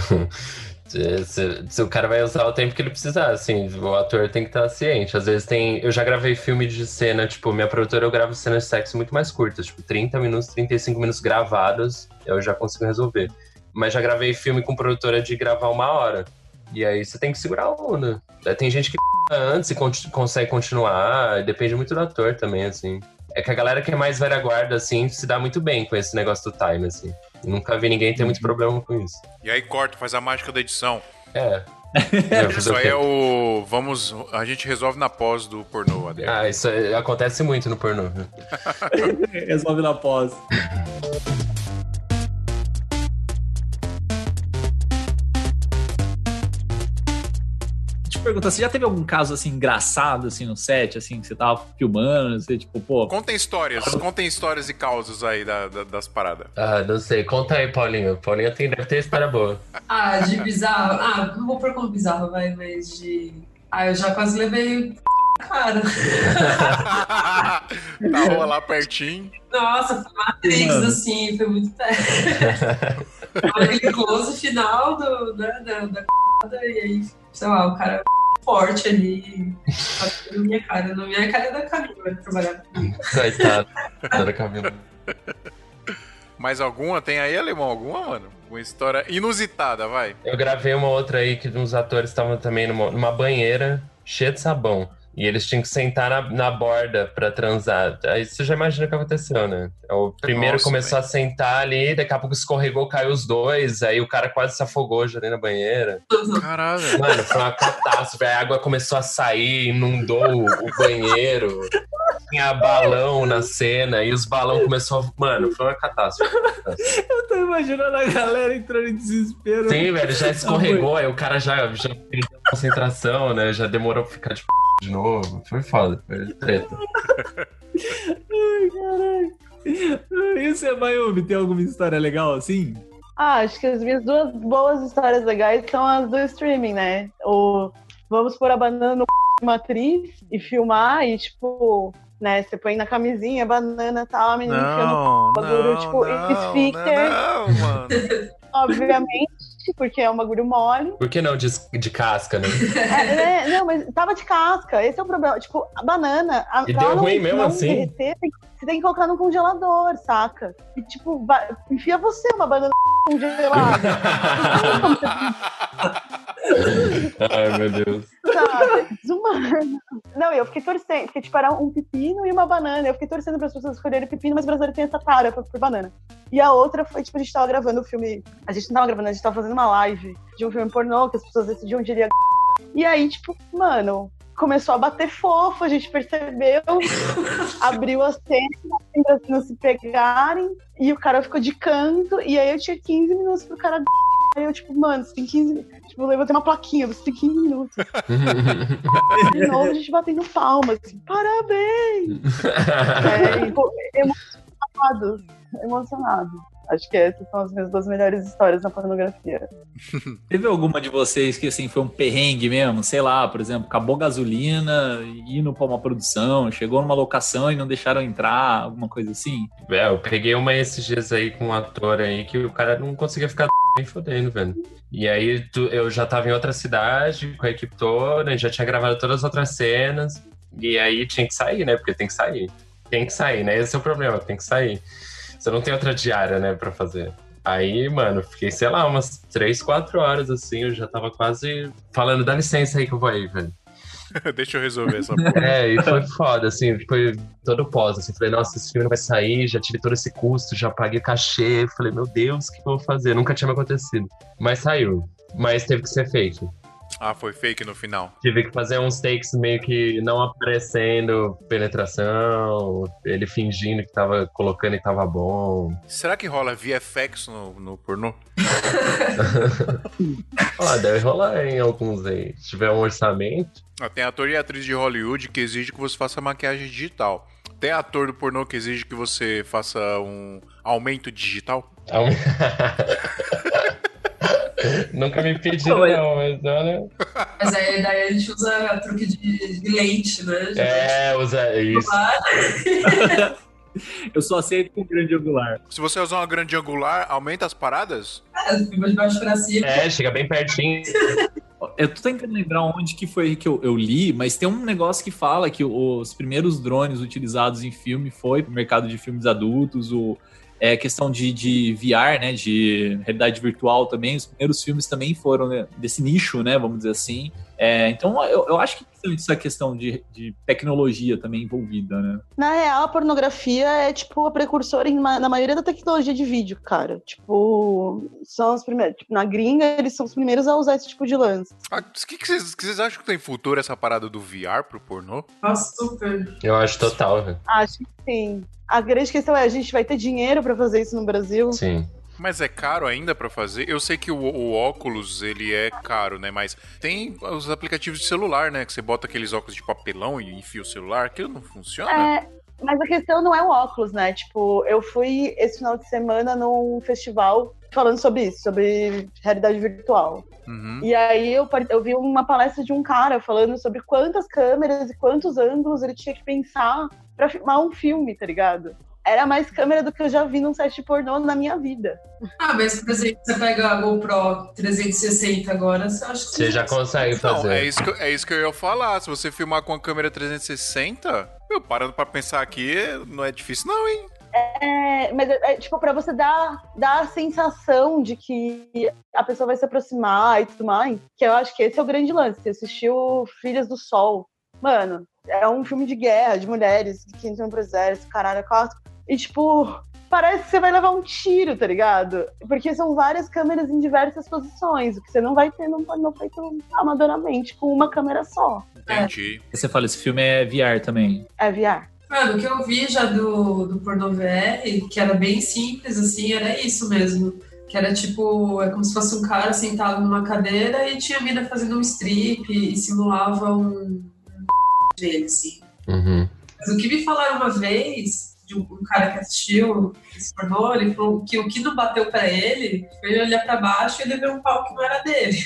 Speaker 3: Se, se- se o cara vai usar o tempo que ele precisar, assim, o ator tem que estar ciente. Às vezes tem. Eu já gravei filme de cena, tipo, minha produtora eu gravo cenas de sexo muito mais curtas, tipo, 30 minutos, 35 minutos gravados, eu já consigo resolver. Mas já gravei filme com produtora de gravar uma hora. E aí você tem que segurar a onda. Tem gente que antes e con- consegue continuar, depende muito do ator também, assim. É que a galera que é mais velha guarda, assim, se dá muito bem com esse negócio do time, assim. Nunca vi ninguém ter muito problema com isso.
Speaker 1: E aí corta, faz a mágica da edição.
Speaker 3: É.
Speaker 1: Isso aí é o. Vamos. A gente resolve na pós do pornô, Adriano.
Speaker 3: Ah, isso é- acontece muito no pornô. né?
Speaker 2: Resolve na pós. perguntar, você já teve algum caso assim engraçado assim no set, assim, que você tava filmando, você tipo, pô,
Speaker 1: Contem histórias, contem histórias e causos aí da- da- das paradas.
Speaker 3: Ah, não sei. Conta aí, Paulinho. Paulinho tem, deve ter história boa.
Speaker 7: Ah, de bizarro. Ah, não vou pôr como bizarro, vai, mas de. Ah, eu já quase levei. Cara.
Speaker 1: Tava lá pertinho.
Speaker 7: Nossa, foi Matrix,
Speaker 2: Mano.
Speaker 7: assim, foi muito perto. Aquele close final do, né, da, da e aí, sei lá, o cara forte ali, na minha cara, na minha cara da Camila trabalhar comigo.
Speaker 3: Coitado. Dona Camila.
Speaker 1: Mais alguma? Tem aí, alemão? Alguma, mano? Uma história inusitada, vai.
Speaker 3: Eu gravei uma outra aí que uns atores estavam também numa, numa banheira cheia de sabão. E eles tinham que sentar na, na borda pra transar. Aí você já imagina o que aconteceu, né? O primeiro
Speaker 1: Nossa,
Speaker 3: começou a sentar ali, daqui a pouco escorregou, caiu os dois, aí o cara quase se afogou já dentro da banheira.
Speaker 1: Caralho.
Speaker 3: Mano, foi uma catástrofe. A água começou a sair, inundou o o banheiro. Tinha balão na cena e os balão começou a. Mano, foi uma catástrofe.
Speaker 2: Eu tô imaginando a galera entrando em desespero.
Speaker 3: Sim, velho, já escorregou, aí o cara já, já perdeu a concentração, né? Já demorou pra ficar de p... de novo. Foi foda, foi treta.
Speaker 2: Ai, caralho. E você, Mayumi, tem alguma história legal assim?
Speaker 4: Ah, acho que as minhas duas boas histórias legais são as do streaming, né? O vamos pôr a banana no uma atriz e filmar e, tipo, né, você põe na camisinha a banana e tal, a menina
Speaker 1: Não,
Speaker 4: bagulho,
Speaker 1: não,
Speaker 4: tipo,
Speaker 1: não, não, não, mano.
Speaker 4: obviamente, porque é um bagulho mole.
Speaker 3: Por que não de, de casca, né?
Speaker 4: É, né, Não, mas tava de casca, esse é o problema. Tipo, a banana, a,
Speaker 3: E deu
Speaker 4: não,
Speaker 3: ruim mesmo
Speaker 4: não
Speaker 3: assim?
Speaker 4: derreter, tem, você tem que colocar no congelador, saca? E tipo, vai- enfia você uma banana congelada.
Speaker 3: Ai, meu Deus.
Speaker 4: Sabe? Desumano. Não, eu fiquei torcendo, porque tipo, era um pepino e uma banana. Eu fiquei torcendo para as pessoas escolherem pepino, mas o brasileiro tem essa tara por, por banana. E a outra foi, tipo, a gente tava gravando o filme. A gente não tava gravando, a gente tava fazendo uma live de um filme pornô que as pessoas decidiam onde iria. E aí, tipo, mano, começou a bater fofo, a gente percebeu, abriu a cena, pra não se pegarem, e o cara ficou de canto, e aí eu tinha 15 minutos pro cara. Aí eu, tipo, mano, você tem 15 minutos. Tipo, eu levantei uma plaquinha, você tem 15 minutos. De novo, a gente batendo palmas. Assim, Parabéns! É, e, pô, emocionado. Emocionado. Acho que essas são as minhas duas melhores histórias na pornografia.
Speaker 2: Teve alguma de vocês que assim foi um perrengue mesmo? Sei lá, por exemplo, acabou gasolina, indo pra uma produção, chegou numa locação e não deixaram entrar, alguma coisa assim?
Speaker 3: É, eu peguei uma esses dias aí com um ator aí que o cara não conseguia ficar nem fodendo, velho. E aí tu- eu já tava em outra cidade com a equipe toda, já tinha gravado todas as outras cenas. E aí tinha que sair, né? Porque tem que sair. Tem que sair, né? Esse é o problema, tem que sair. Você não tem outra diária, né, pra fazer. Aí, mano, fiquei, sei lá, umas três, quatro horas assim, eu já tava quase falando, dá licença aí que eu vou aí, velho.
Speaker 1: Deixa eu resolver essa porra.
Speaker 3: É, e foi foda, assim, foi todo pós, assim, falei, nossa, esse filme não vai sair, já tive todo esse custo, já paguei cachê, falei, meu Deus, o que eu vou fazer? Nunca tinha me acontecido. Mas saiu, mas teve que ser fake.
Speaker 1: Ah, foi fake no final.
Speaker 3: Tive que fazer uns takes meio que não aparecendo penetração, ele fingindo que tava colocando e tava bom.
Speaker 1: Será que rola VFX no, no pornô?
Speaker 3: Ó, deve rolar em alguns aí. Se tiver um orçamento,
Speaker 1: Ah, tem ator e atriz de Hollywood que exige que você faça maquiagem digital. Tem ator do pornô que exige que você faça um aumento digital?
Speaker 3: Aum- Nunca me pediram,
Speaker 2: Não,
Speaker 3: não, mas olha.
Speaker 7: Mas aí daí a gente usa truque de, de leite, né?
Speaker 3: É, usa isso.
Speaker 2: Eu só aceito com grande angular.
Speaker 1: Se você usar uma grande angular, aumenta as paradas?
Speaker 7: É, fica de baixo pra cima.
Speaker 3: É, chega bem pertinho.
Speaker 2: Eu tô tentando lembrar onde que foi que eu, eu li, mas tem um negócio que fala que os primeiros drones utilizados em filme foi pro mercado de filmes adultos, o é, questão de, de VR, né, de realidade virtual também, os primeiros filmes também foram né, desse nicho, né, vamos dizer assim. É, então eu, eu acho que tem essa questão de, de tecnologia também envolvida, né?
Speaker 4: Na real, a pornografia é, tipo, a precursora em na maioria da tecnologia de vídeo, cara. Tipo, são os primeiros. Tipo, na gringa, eles são os primeiros a usar esse tipo de lance.
Speaker 1: Ah, O que, que, vocês, acham que tem futuro essa parada do VR pro pornô?
Speaker 7: Nossa, super.
Speaker 3: Eu acho total, velho.
Speaker 4: Acho que sim. A grande questão é, a gente vai ter dinheiro pra fazer isso no Brasil?
Speaker 3: Sim.
Speaker 1: Mas é caro ainda pra fazer? Eu sei que o, o óculos, ele é caro, né? Mas tem os aplicativos de celular, né? Que você bota aqueles óculos de papelão e enfia o celular. Aquilo não funciona?
Speaker 4: É, mas a questão não é o óculos, né? Tipo, eu fui esse final de semana num festival falando sobre isso, sobre realidade virtual.
Speaker 1: Uhum.
Speaker 4: E aí eu, eu vi uma palestra de um cara falando sobre quantas câmeras e quantos ângulos ele tinha que pensar pra filmar um filme, tá ligado? Era mais câmera do que eu já vi num set pornô na minha vida.
Speaker 7: Ah, mas por exemplo, você pega a GoPro 360 agora, você acha que
Speaker 3: Você já consegue
Speaker 1: Não,
Speaker 3: fazer.
Speaker 1: é isso, que, eu- é isso que eu ia falar. Se você filmar com a câmera 360, eu parando pra pensar aqui, não é difícil não, hein?
Speaker 4: É, mas é, é, tipo, pra você dar, dar a sensação de que a pessoa vai se aproximar e tudo mais, que eu acho que esse é o grande lance. Você assistiu Filhas do Sol, Mano, é um filme de guerra, de mulheres que entram pro exército, caralho, é quatro. E, tipo, parece que você vai levar um tiro, tá ligado? Porque são várias câmeras em diversas posições, o que você não vai ter num pornô feito amadoramente, com uma câmera só.
Speaker 1: Entendi.
Speaker 2: Você fala, esse filme é VR também.
Speaker 4: É VR.
Speaker 7: Mano, o que eu vi já do, do pornô VR, que era bem simples, assim, era isso mesmo. Que era tipo, é como se fosse um cara sentado numa cadeira e tinha a mina fazendo um strip e simulava um, um dele, assim.
Speaker 3: Uhum.
Speaker 7: Mas o que me falaram uma vez, de um, cara que assistiu esse pornô, ele falou que o que não bateu pra ele foi ele olhar pra baixo e ele ver um pau que não era dele.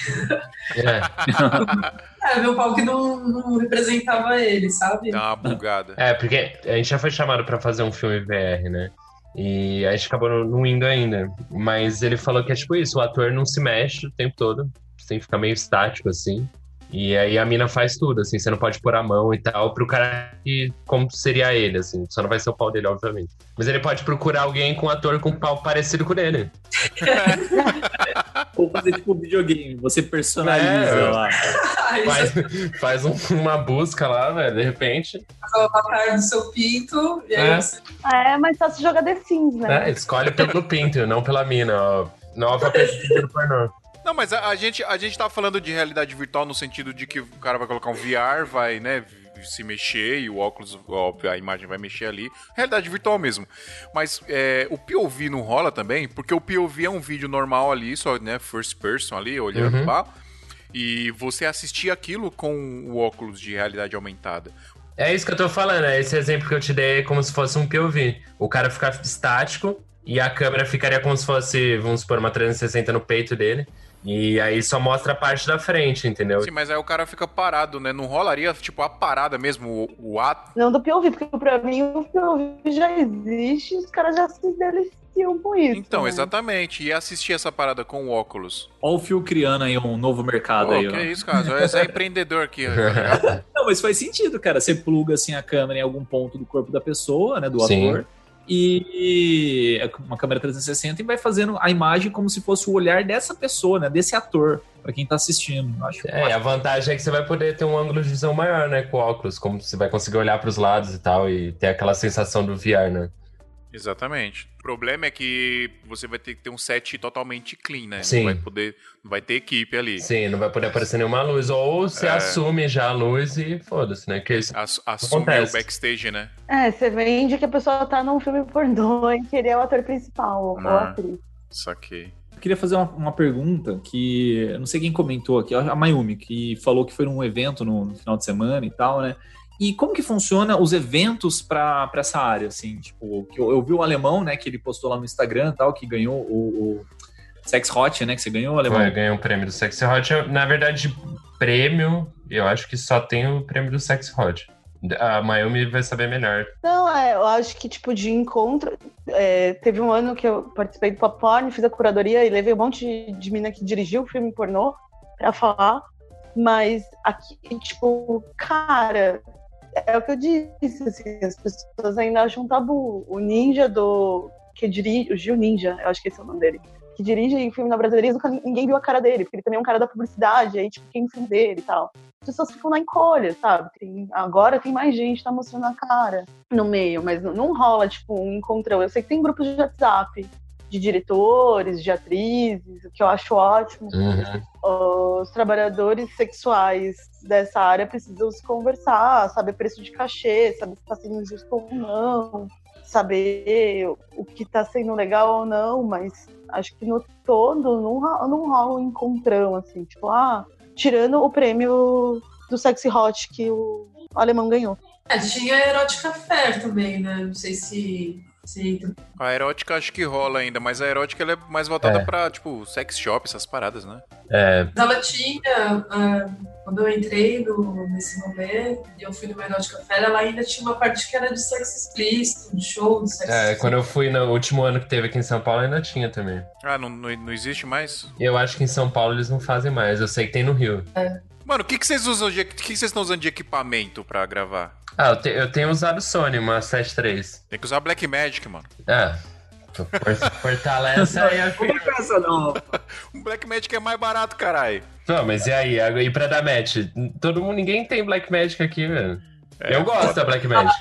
Speaker 3: É.
Speaker 7: É, ver um pau que não, não representava ele, sabe?
Speaker 1: Dá uma bugada.
Speaker 3: É, porque a gente já foi chamado pra fazer um filme VR, né? E a gente acabou não- não indo ainda. Mas ele falou que é tipo isso, o ator não se mexe o tempo todo. Você tem que ficar meio estático, assim. E aí a mina faz tudo, assim, você não pode pôr a mão e tal, pro cara que, como seria ele, assim. Só não vai ser o pau dele, obviamente. Mas ele pode procurar alguém com um ator com um pau parecido com ele.
Speaker 2: Ou fazer tipo videogame, você personaliza
Speaker 3: É.
Speaker 2: lá.
Speaker 3: Faz, faz um- uma busca lá, velho, de repente.
Speaker 7: o avatar do seu pinto e aí
Speaker 3: É.
Speaker 7: você
Speaker 4: É, mas só se jogar The Sims, né?
Speaker 3: É, escolhe pelo pinto, não pela mina, ó. Nova pesquisa do pornô.
Speaker 1: Não, mas a, a gente, a gente tá falando de realidade virtual no sentido de que o cara vai colocar um VR, vai, né, se mexer e o óculos, óbvio, a imagem vai mexer ali. Realidade virtual mesmo. Mas é, o POV não rola também, porque o POV é um vídeo normal ali, só, né, first person ali, olhando
Speaker 3: Uhum.
Speaker 1: lá. E você assistir aquilo com o óculos de realidade aumentada.
Speaker 3: É isso que eu tô falando, é esse exemplo que eu te dei é como se fosse um POV. O cara fica estático e a câmera ficaria como se fosse, vamos supor, uma 360 no peito dele. E aí só mostra a parte da frente, entendeu?
Speaker 1: Sim, mas aí o cara fica parado, né? Não rolaria, tipo, a parada mesmo, o, o ato.
Speaker 4: Não do POV, porque pra mim o POV já existe e os caras já se deliciam com isso.
Speaker 1: Então,
Speaker 4: né?
Speaker 1: exatamente. E assistir essa parada com o óculos.
Speaker 2: Olha o Fio criando aí um novo mercado
Speaker 1: Pô,
Speaker 2: aí,
Speaker 1: que
Speaker 2: ó.
Speaker 1: isso, cara? Você é empreendedor aqui. tá?
Speaker 2: Não, mas faz sentido, cara. Você pluga assim a câmera em algum ponto do corpo da pessoa, né, do
Speaker 3: Sim.
Speaker 2: ator. E é uma câmera 360 e vai fazendo a imagem como se fosse o olhar dessa pessoa, né, desse ator, pra quem tá assistindo. Acho,
Speaker 3: É, a vantagem é que você vai poder ter um ângulo de visão maior, né, com o óculos, como você vai conseguir olhar pros lados e tal e ter aquela sensação do VR, né?
Speaker 1: Exatamente. O problema é que você vai ter que ter um set totalmente clean, né?
Speaker 3: Sim.
Speaker 1: Não vai poder. Não vai ter equipe ali.
Speaker 3: Sim, não vai poder aparecer nenhuma luz. Ou você
Speaker 1: É.
Speaker 3: assume já a luz e foda-se, né? Que isso
Speaker 1: Ass- Assume
Speaker 3: Acontece.
Speaker 1: o backstage, né?
Speaker 4: É, você vende que a pessoa tá num filme pornô e que ele é o ator principal, ou
Speaker 1: Ah.
Speaker 4: atriz.
Speaker 1: Saquei.
Speaker 2: Eu queria fazer uma, uma pergunta que eu não sei quem comentou aqui, a Mayumi, que falou que foi num evento no, no final de semana e tal, né? E como que funciona os eventos pra pra essa área, assim? Tipo, que eu, eu vi o alemão, né, que ele postou lá no Instagram e tal, que ganhou o, o Sex Hot, né, que você ganhou, alemão.
Speaker 3: Vai ganhar um prêmio do Sexy Hot. Eu, Na verdade, prêmio, eu acho que só tem o prêmio do Sexy Hot. A Mayumi vai saber melhor.
Speaker 4: Não, é, eu acho que, tipo, de encontro. é, teve um ano que eu participei do Pop Porn, fiz a curadoria e levei um monte de, de mina que dirigiu o filme pornô pra falar. Mas aqui, tipo, cara, é o que eu disse, assim, as pessoas ainda acham tabu. O ninja do. que dirige. O Gil Ninja, eu acho que esse é o nome dele. Que dirige filme na brasileira, nunca ninguém viu a cara dele, porque ele também é um cara da publicidade, aí, tipo, quem o filme dele e tal. As pessoas ficam na encolha, sabe? Tem- agora tem mais gente que tá mostrando a cara no meio, mas não, não rola, tipo, um encontrão. Eu sei que tem grupos de WhatsApp de diretores, de atrizes, o que eu acho ótimo.
Speaker 3: Uhum.
Speaker 4: Os trabalhadores sexuais dessa área precisam se conversar, saber preço de cachê, saber se está sendo justo ou não, saber o que está sendo legal ou não, mas acho que no todo não, ro- não rola um encontrão, assim, tipo, ah, tirando o prêmio do Sexy Hot que o alemão ganhou.
Speaker 7: É, tinha a Erótica Fair também, né? Não sei se. Se...
Speaker 1: A erótica acho que rola ainda, mas a erótica ela é mais voltada
Speaker 3: É.
Speaker 1: pra, tipo, sex shop, essas paradas, né?
Speaker 3: É,
Speaker 7: Mas ela tinha, ah, quando eu entrei no, nesse rolê, e eu fui numa Erótica Fair, ela ainda tinha uma parte que era de sexo explícito, de show de sexo
Speaker 3: é,
Speaker 7: explícito.
Speaker 3: quando eu fui no último ano que teve aqui em São Paulo, ainda tinha também.
Speaker 1: Ah, não, não, não existe mais?
Speaker 3: Eu acho que em São Paulo eles não fazem mais. Eu sei que tem no Rio.
Speaker 1: Mano, o que, que vocês usam de. O que, que vocês estão usando de equipamento pra gravar?
Speaker 3: Ah, eu, te- eu tenho usado Sony, uma 7.3.
Speaker 1: Tem que usar Black Magic, mano.
Speaker 3: É. Fortalece aí a
Speaker 2: Não tem essa não.
Speaker 1: Um Black Magic é mais barato, caralho.
Speaker 3: Não, mas e aí? E pra dar match? Todo mundo, ninguém tem Black Magic aqui, velho.
Speaker 1: É,
Speaker 3: eu gosto da Black Magic.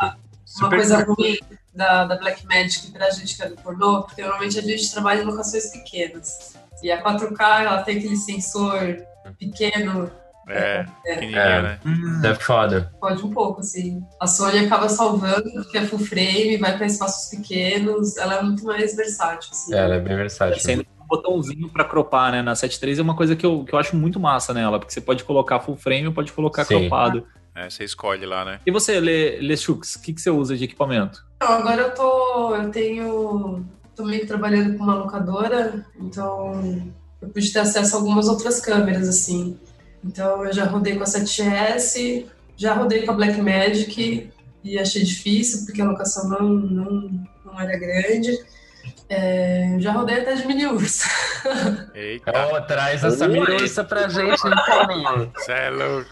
Speaker 7: Uma coisa ruim da, da Black Magic pra gente que é do pornô, porque normalmente a gente trabalha em locações pequenas. E a 4K, ela tem aquele sensor pequeno,
Speaker 1: É,
Speaker 7: É.
Speaker 1: pequenininha,
Speaker 3: É.
Speaker 1: né?
Speaker 3: É foda.
Speaker 7: pode um pouco, assim. A Sony acaba salvando, porque é full frame, vai pra espaços pequenos, ela é muito mais versátil, assim.
Speaker 3: É, ela é bem versátil.
Speaker 2: Tem um botãozinho pra cropar, né? Na 7.3 é uma coisa que eu, que eu acho muito massa nela, porque você pode colocar full frame ou pode colocar
Speaker 3: Sim.
Speaker 2: cropado.
Speaker 1: É, você escolhe lá, né?
Speaker 2: E você, Le, Le Chux, o que, que você usa de equipamento?
Speaker 7: Então, agora eu tô. Eu tenho. Tô meio que trabalhando com uma locadora, então eu pude ter acesso a algumas outras câmeras, assim. Então eu já rodei com a 7S, já rodei com a Blackmagic e achei difícil, porque a locação não, não, não era grande. É, já rodei até de mini urso.
Speaker 1: Eita,
Speaker 3: Ó, traz essa mirurça pra gente, então.
Speaker 1: você é louco.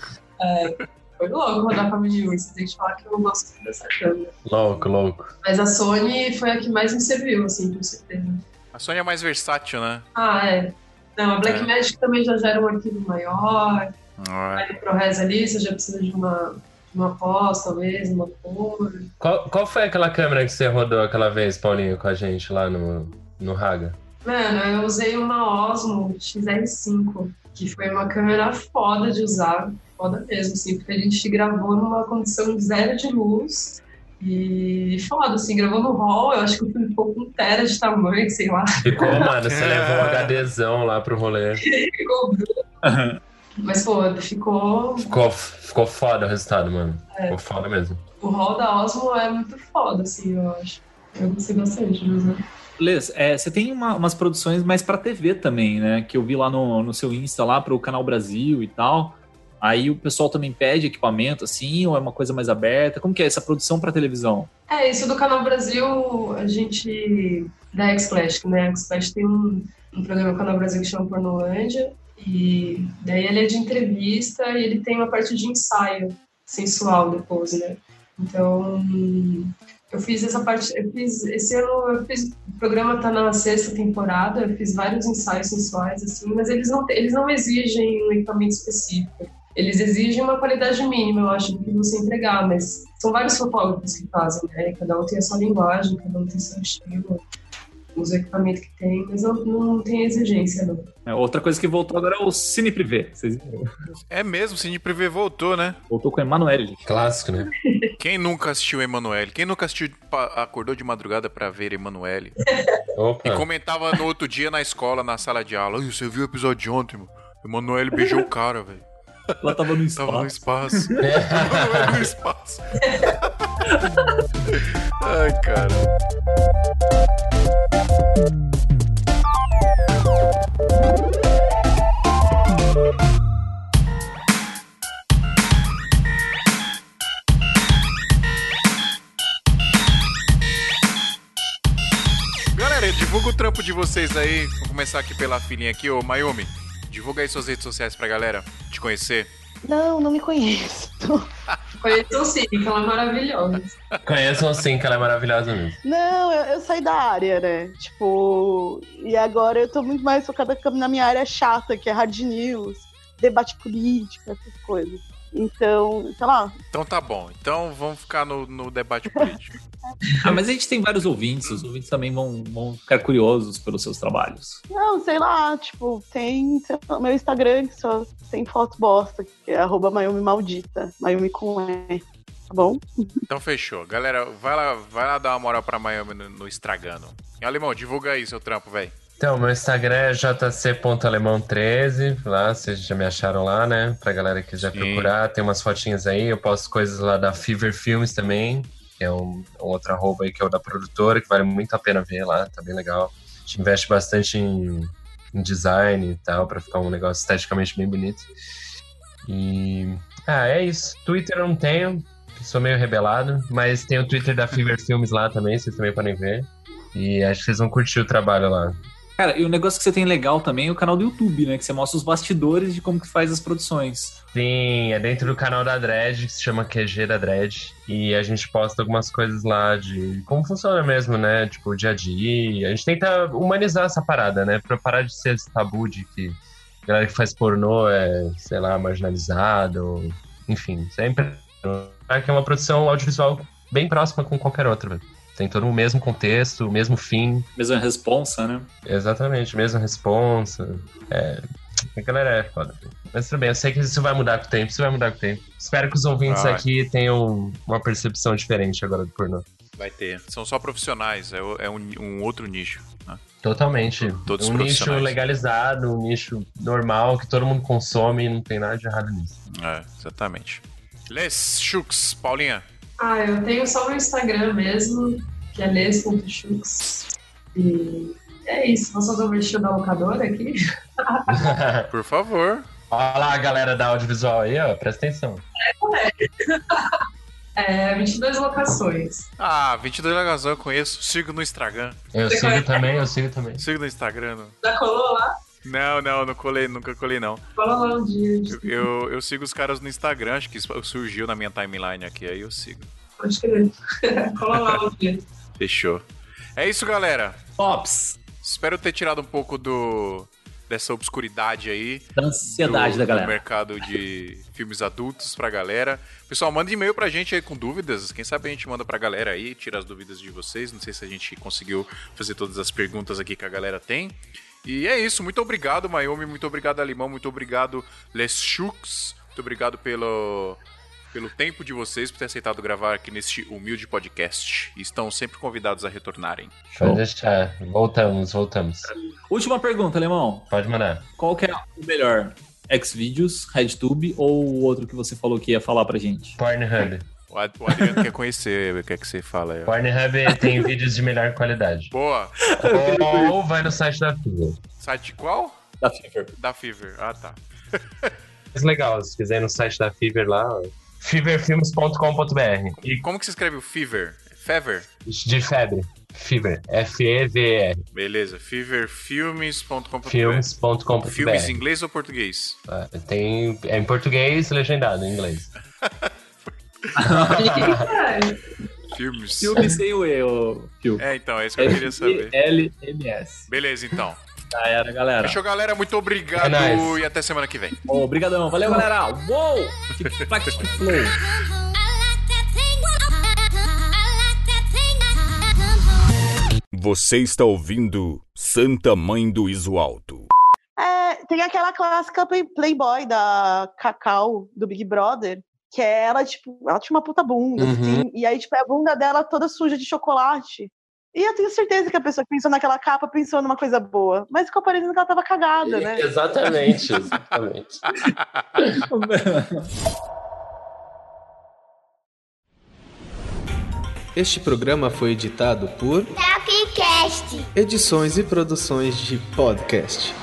Speaker 7: Foi louco rodar com a mini urso, tem que falar que eu gosto dessa câmera.
Speaker 3: Louco, louco.
Speaker 7: Mas a Sony foi a que mais me serviu, assim, com certeza.
Speaker 1: A Sony é mais versátil, né?
Speaker 7: Ah, é. Não, a Blackmagic também já gera um arquivo maior.
Speaker 1: Ah,
Speaker 7: Aí no ProRes ali você já precisa de uma, de uma pós, talvez, uma cor.
Speaker 3: Qual, qual foi aquela câmera que você rodou aquela vez, Paulinho, com a gente lá no, no Raga?
Speaker 7: Mano, eu usei uma Osmo XR5, que foi uma câmera foda de usar. Foda mesmo, assim, porque a gente gravou numa condição zero de luz. E foda, assim, gravou no hall, eu acho que o filme ficou com um tera de tamanho, sei lá,
Speaker 3: Ficou, mano, você levou um HDzão lá pro rolê.
Speaker 7: ficou bruto. Mas, pô, ficou
Speaker 3: Ficou, ficou foda o resultado, mano.
Speaker 7: É.
Speaker 3: Ficou foda mesmo.
Speaker 7: O hall da Osmo é muito foda, assim, eu acho. Eu gostei bastante de usar.
Speaker 2: Les, é, você tem uma- umas produções mais pra TV também, né? Que eu vi lá no, no seu Insta, lá pro Canal Brasil e tal. Aí o pessoal também pede equipamento, assim, ou é uma coisa mais aberta? Como que é essa produção pra televisão?
Speaker 7: É, isso do Canal Brasil, a gente. Da X-Flash, né? A X-Flash tem um, um programa no Canal Brasil que chama Pornolândia. E daí ele é de entrevista e ele tem uma parte de ensaio sensual depois, né? Então. Eu fiz essa parte, eu fiz, esse ano eu fiz, o programa tá na sexta temporada, eu fiz vários ensaios sensuais, assim, mas eles não, eles não exigem um equipamento específico. Eles exigem uma qualidade mínima, eu acho, do que você entregar, mas são vários fotógrafos que fazem, né? Cada um tem a sua linguagem, cada um tem seu estilo, os equipamentos que tem, mas não, não tem exigência, não.
Speaker 2: É, outra coisa que voltou agora é o Cine Privé. Vocês viram?
Speaker 1: É mesmo, o Cine Privé voltou, né?
Speaker 2: Voltou com o Emanuele.
Speaker 3: Clássico, né?
Speaker 1: Quem nunca assistiu Emanuele? Quem nunca assistiu, acordou de madrugada pra ver Emanuele? E comentava no outro dia na escola, na sala de aula. "Ai, você viu o episódio de ontem, mano? Emanuele beijou o cara, velho.
Speaker 2: Ela tava no
Speaker 1: Tava no
Speaker 2: espaço.
Speaker 1: espaço. Emanuele no espaço. Ai, cara. Galera, divulga o trampo de vocês aí. Vou começar aqui pela filhinha aqui, ô Mayumi. Divulga aí suas redes sociais pra galera te conhecer.
Speaker 4: Não, não me conheço.
Speaker 7: Conheçam sim, que ela é maravilhosa.
Speaker 3: Conheçam sim, que ela é maravilhosa mesmo.
Speaker 4: Não, eu, eu saí da área, né? Tipo, e agora eu tô muito mais focada na minha área chata, que é hard news, debate político, essas coisas. Então, sei lá,
Speaker 1: Então tá bom. Então vamos ficar no, no debate político.
Speaker 2: Ah, mas a gente tem vários ouvintes. Os ouvintes também vão, vão ficar curiosos pelos seus trabalhos.
Speaker 4: não, sei lá, tipo, tem lá, meu Instagram que só tem foto bosta, que é arroba Mayumi Maldita, Mayumi com E, tá bom?
Speaker 1: Então fechou. Galera, vai lá, vai lá dar uma moral pra Miami no, no Estragando. E Alemão, divulga aí seu trampo, velho.
Speaker 3: Então, meu Instagram é jc.alemão13, lá, vocês já me acharam lá, né? Pra galera que quiser
Speaker 1: Sim.
Speaker 3: procurar, tem umas fotinhas aí, eu posto coisas lá da Fever Films também, que é um, um outro arroba aí que é o da produtora, que vale muito a pena ver lá, tá bem legal. A gente investe bastante em, em design e tal, pra ficar um negócio esteticamente bem bonito. E. Ah, é isso. Twitter eu não tenho, sou meio rebelado, mas tem o Twitter da Fever Films lá também, vocês também podem ver. E acho que vocês vão curtir o trabalho lá.
Speaker 2: Cara, e o negócio que você tem legal também é o canal do YouTube, né? Que você mostra os bastidores de como que faz as produções.
Speaker 3: Sim, é dentro do canal da Dredd, que se chama QG da Dredd. E a gente posta algumas coisas lá de como funciona mesmo, né? Tipo, o dia a dia. A gente tenta humanizar essa parada, né? Pra parar de ser esse tabu de que a galera que faz pornô é, sei lá, marginalizado. Enfim, sempre. É que é uma produção audiovisual bem próxima com qualquer outra, velho. Tem todo o mesmo contexto, o mesmo fim.
Speaker 2: Mesma responsa, né?
Speaker 3: Exatamente, mesma responsa. É, a galera é foda. Mas tudo bem, eu sei que isso vai mudar com o tempo, isso vai mudar com o tempo. Espero que os ouvintes
Speaker 1: Vai.
Speaker 3: aqui tenham uma percepção diferente agora do pornô.
Speaker 1: Vai ter. São só profissionais, é, é um, um outro nicho. né?
Speaker 3: Totalmente.
Speaker 1: Todos
Speaker 3: um nicho legalizado, um nicho normal, que todo mundo consome e não tem nada de errado nisso.
Speaker 1: É, exatamente. Les Chux, Paulinha.
Speaker 7: Ah, eu tenho só no Instagram mesmo, que é les.chux. E é isso. Posso fazer o merchan da locadora aqui?
Speaker 1: Por favor.
Speaker 3: Olha lá a galera da audiovisual aí, ó, presta atenção.
Speaker 7: É 22 locações.
Speaker 1: Ah, 22 Lagazão eu conheço. Sigo no Instagram.
Speaker 3: Eu
Speaker 7: Você
Speaker 3: sigo
Speaker 7: conhece?
Speaker 3: também, eu sigo também.
Speaker 1: Sigo no Instagram. no-
Speaker 7: Já colou lá?
Speaker 1: Não, não, não colei, nunca colei, não.
Speaker 7: Cola lá um dia.
Speaker 1: Eu, eu, eu sigo os caras no Instagram, acho que isso surgiu na minha timeline aqui, aí eu sigo.
Speaker 7: Pode crer. Cola lá um dia.
Speaker 1: Fechou. É isso, galera.
Speaker 2: Tops!
Speaker 1: Espero ter tirado um pouco do dessa obscuridade aí.
Speaker 2: Da ansiedade
Speaker 1: do,
Speaker 2: da
Speaker 1: do
Speaker 2: galera.
Speaker 1: mercado de filmes adultos pra galera. Pessoal, manda e-mail pra gente aí com dúvidas. Quem sabe a gente manda pra galera aí, tira as dúvidas de vocês. Não sei se a gente conseguiu fazer todas as perguntas aqui que a galera tem. E é isso. Muito obrigado, Mayumi. Muito obrigado, Alimão. Muito obrigado, Les Chux. Muito obrigado pelo, pelo tempo de vocês, por ter aceitado gravar aqui neste humilde podcast. Estão sempre convidados a retornarem.
Speaker 3: Pode deixar. Voltamos, voltamos.
Speaker 2: Última pergunta, Alemão.
Speaker 3: Pode mandar.
Speaker 2: Qual que é o melhor? Xvideos, RedTube ou o outro que você falou que ia falar pra gente?
Speaker 3: Pornhub.
Speaker 1: O Ad- o Adriano quer conhecer, quer que você fala aí. ó.
Speaker 3: Pornhub tem vídeos de melhor qualidade.
Speaker 1: Boa.
Speaker 3: Ou vai no site da Fiverr.
Speaker 1: Site qual?
Speaker 2: Da Fever.
Speaker 1: Da Fever. Ah, tá.
Speaker 3: Mas legal, se quiser ir no site da Fiverr lá, feverfilmes.com.br.
Speaker 1: E como que se escreve o Fever? Fever?
Speaker 3: De febre. Fever. F-E-V-R.
Speaker 1: Beleza. Feverfilmes.com.br.
Speaker 3: Filmes.com.br.
Speaker 1: Filmes em inglês ou português?
Speaker 3: Ah, Tem, é em português, legendado em inglês.
Speaker 1: Filmes.
Speaker 2: Filme sem o E, ô Phil.
Speaker 1: É, então, é isso que eu queria saber.
Speaker 2: L-M-S.
Speaker 1: Beleza, então.
Speaker 2: Já era, galera.
Speaker 1: Fechou, galera. Muito obrigado
Speaker 3: É nóis.
Speaker 1: e até semana que vem.
Speaker 2: Obrigadão. Valeu, galera. Uou! Que plaque que flow.
Speaker 8: Você está ouvindo Santa Mãe do Iso Alto.
Speaker 4: É, tem aquela clássica play- Playboy da Cacau, do Big Brother, que é ela, tipo, ela tinha uma puta bunda,
Speaker 3: Uhum.
Speaker 4: assim, e aí, tipo, é a bunda dela toda suja de chocolate. E eu tenho certeza que a pessoa que pensou naquela capa pensou numa coisa boa, mas ficou parecendo que ela tava cagada, né?
Speaker 3: Exatamente, exatamente.
Speaker 9: Este programa foi editado por
Speaker 10: Tapcast.
Speaker 9: Edições e Produções de Podcast.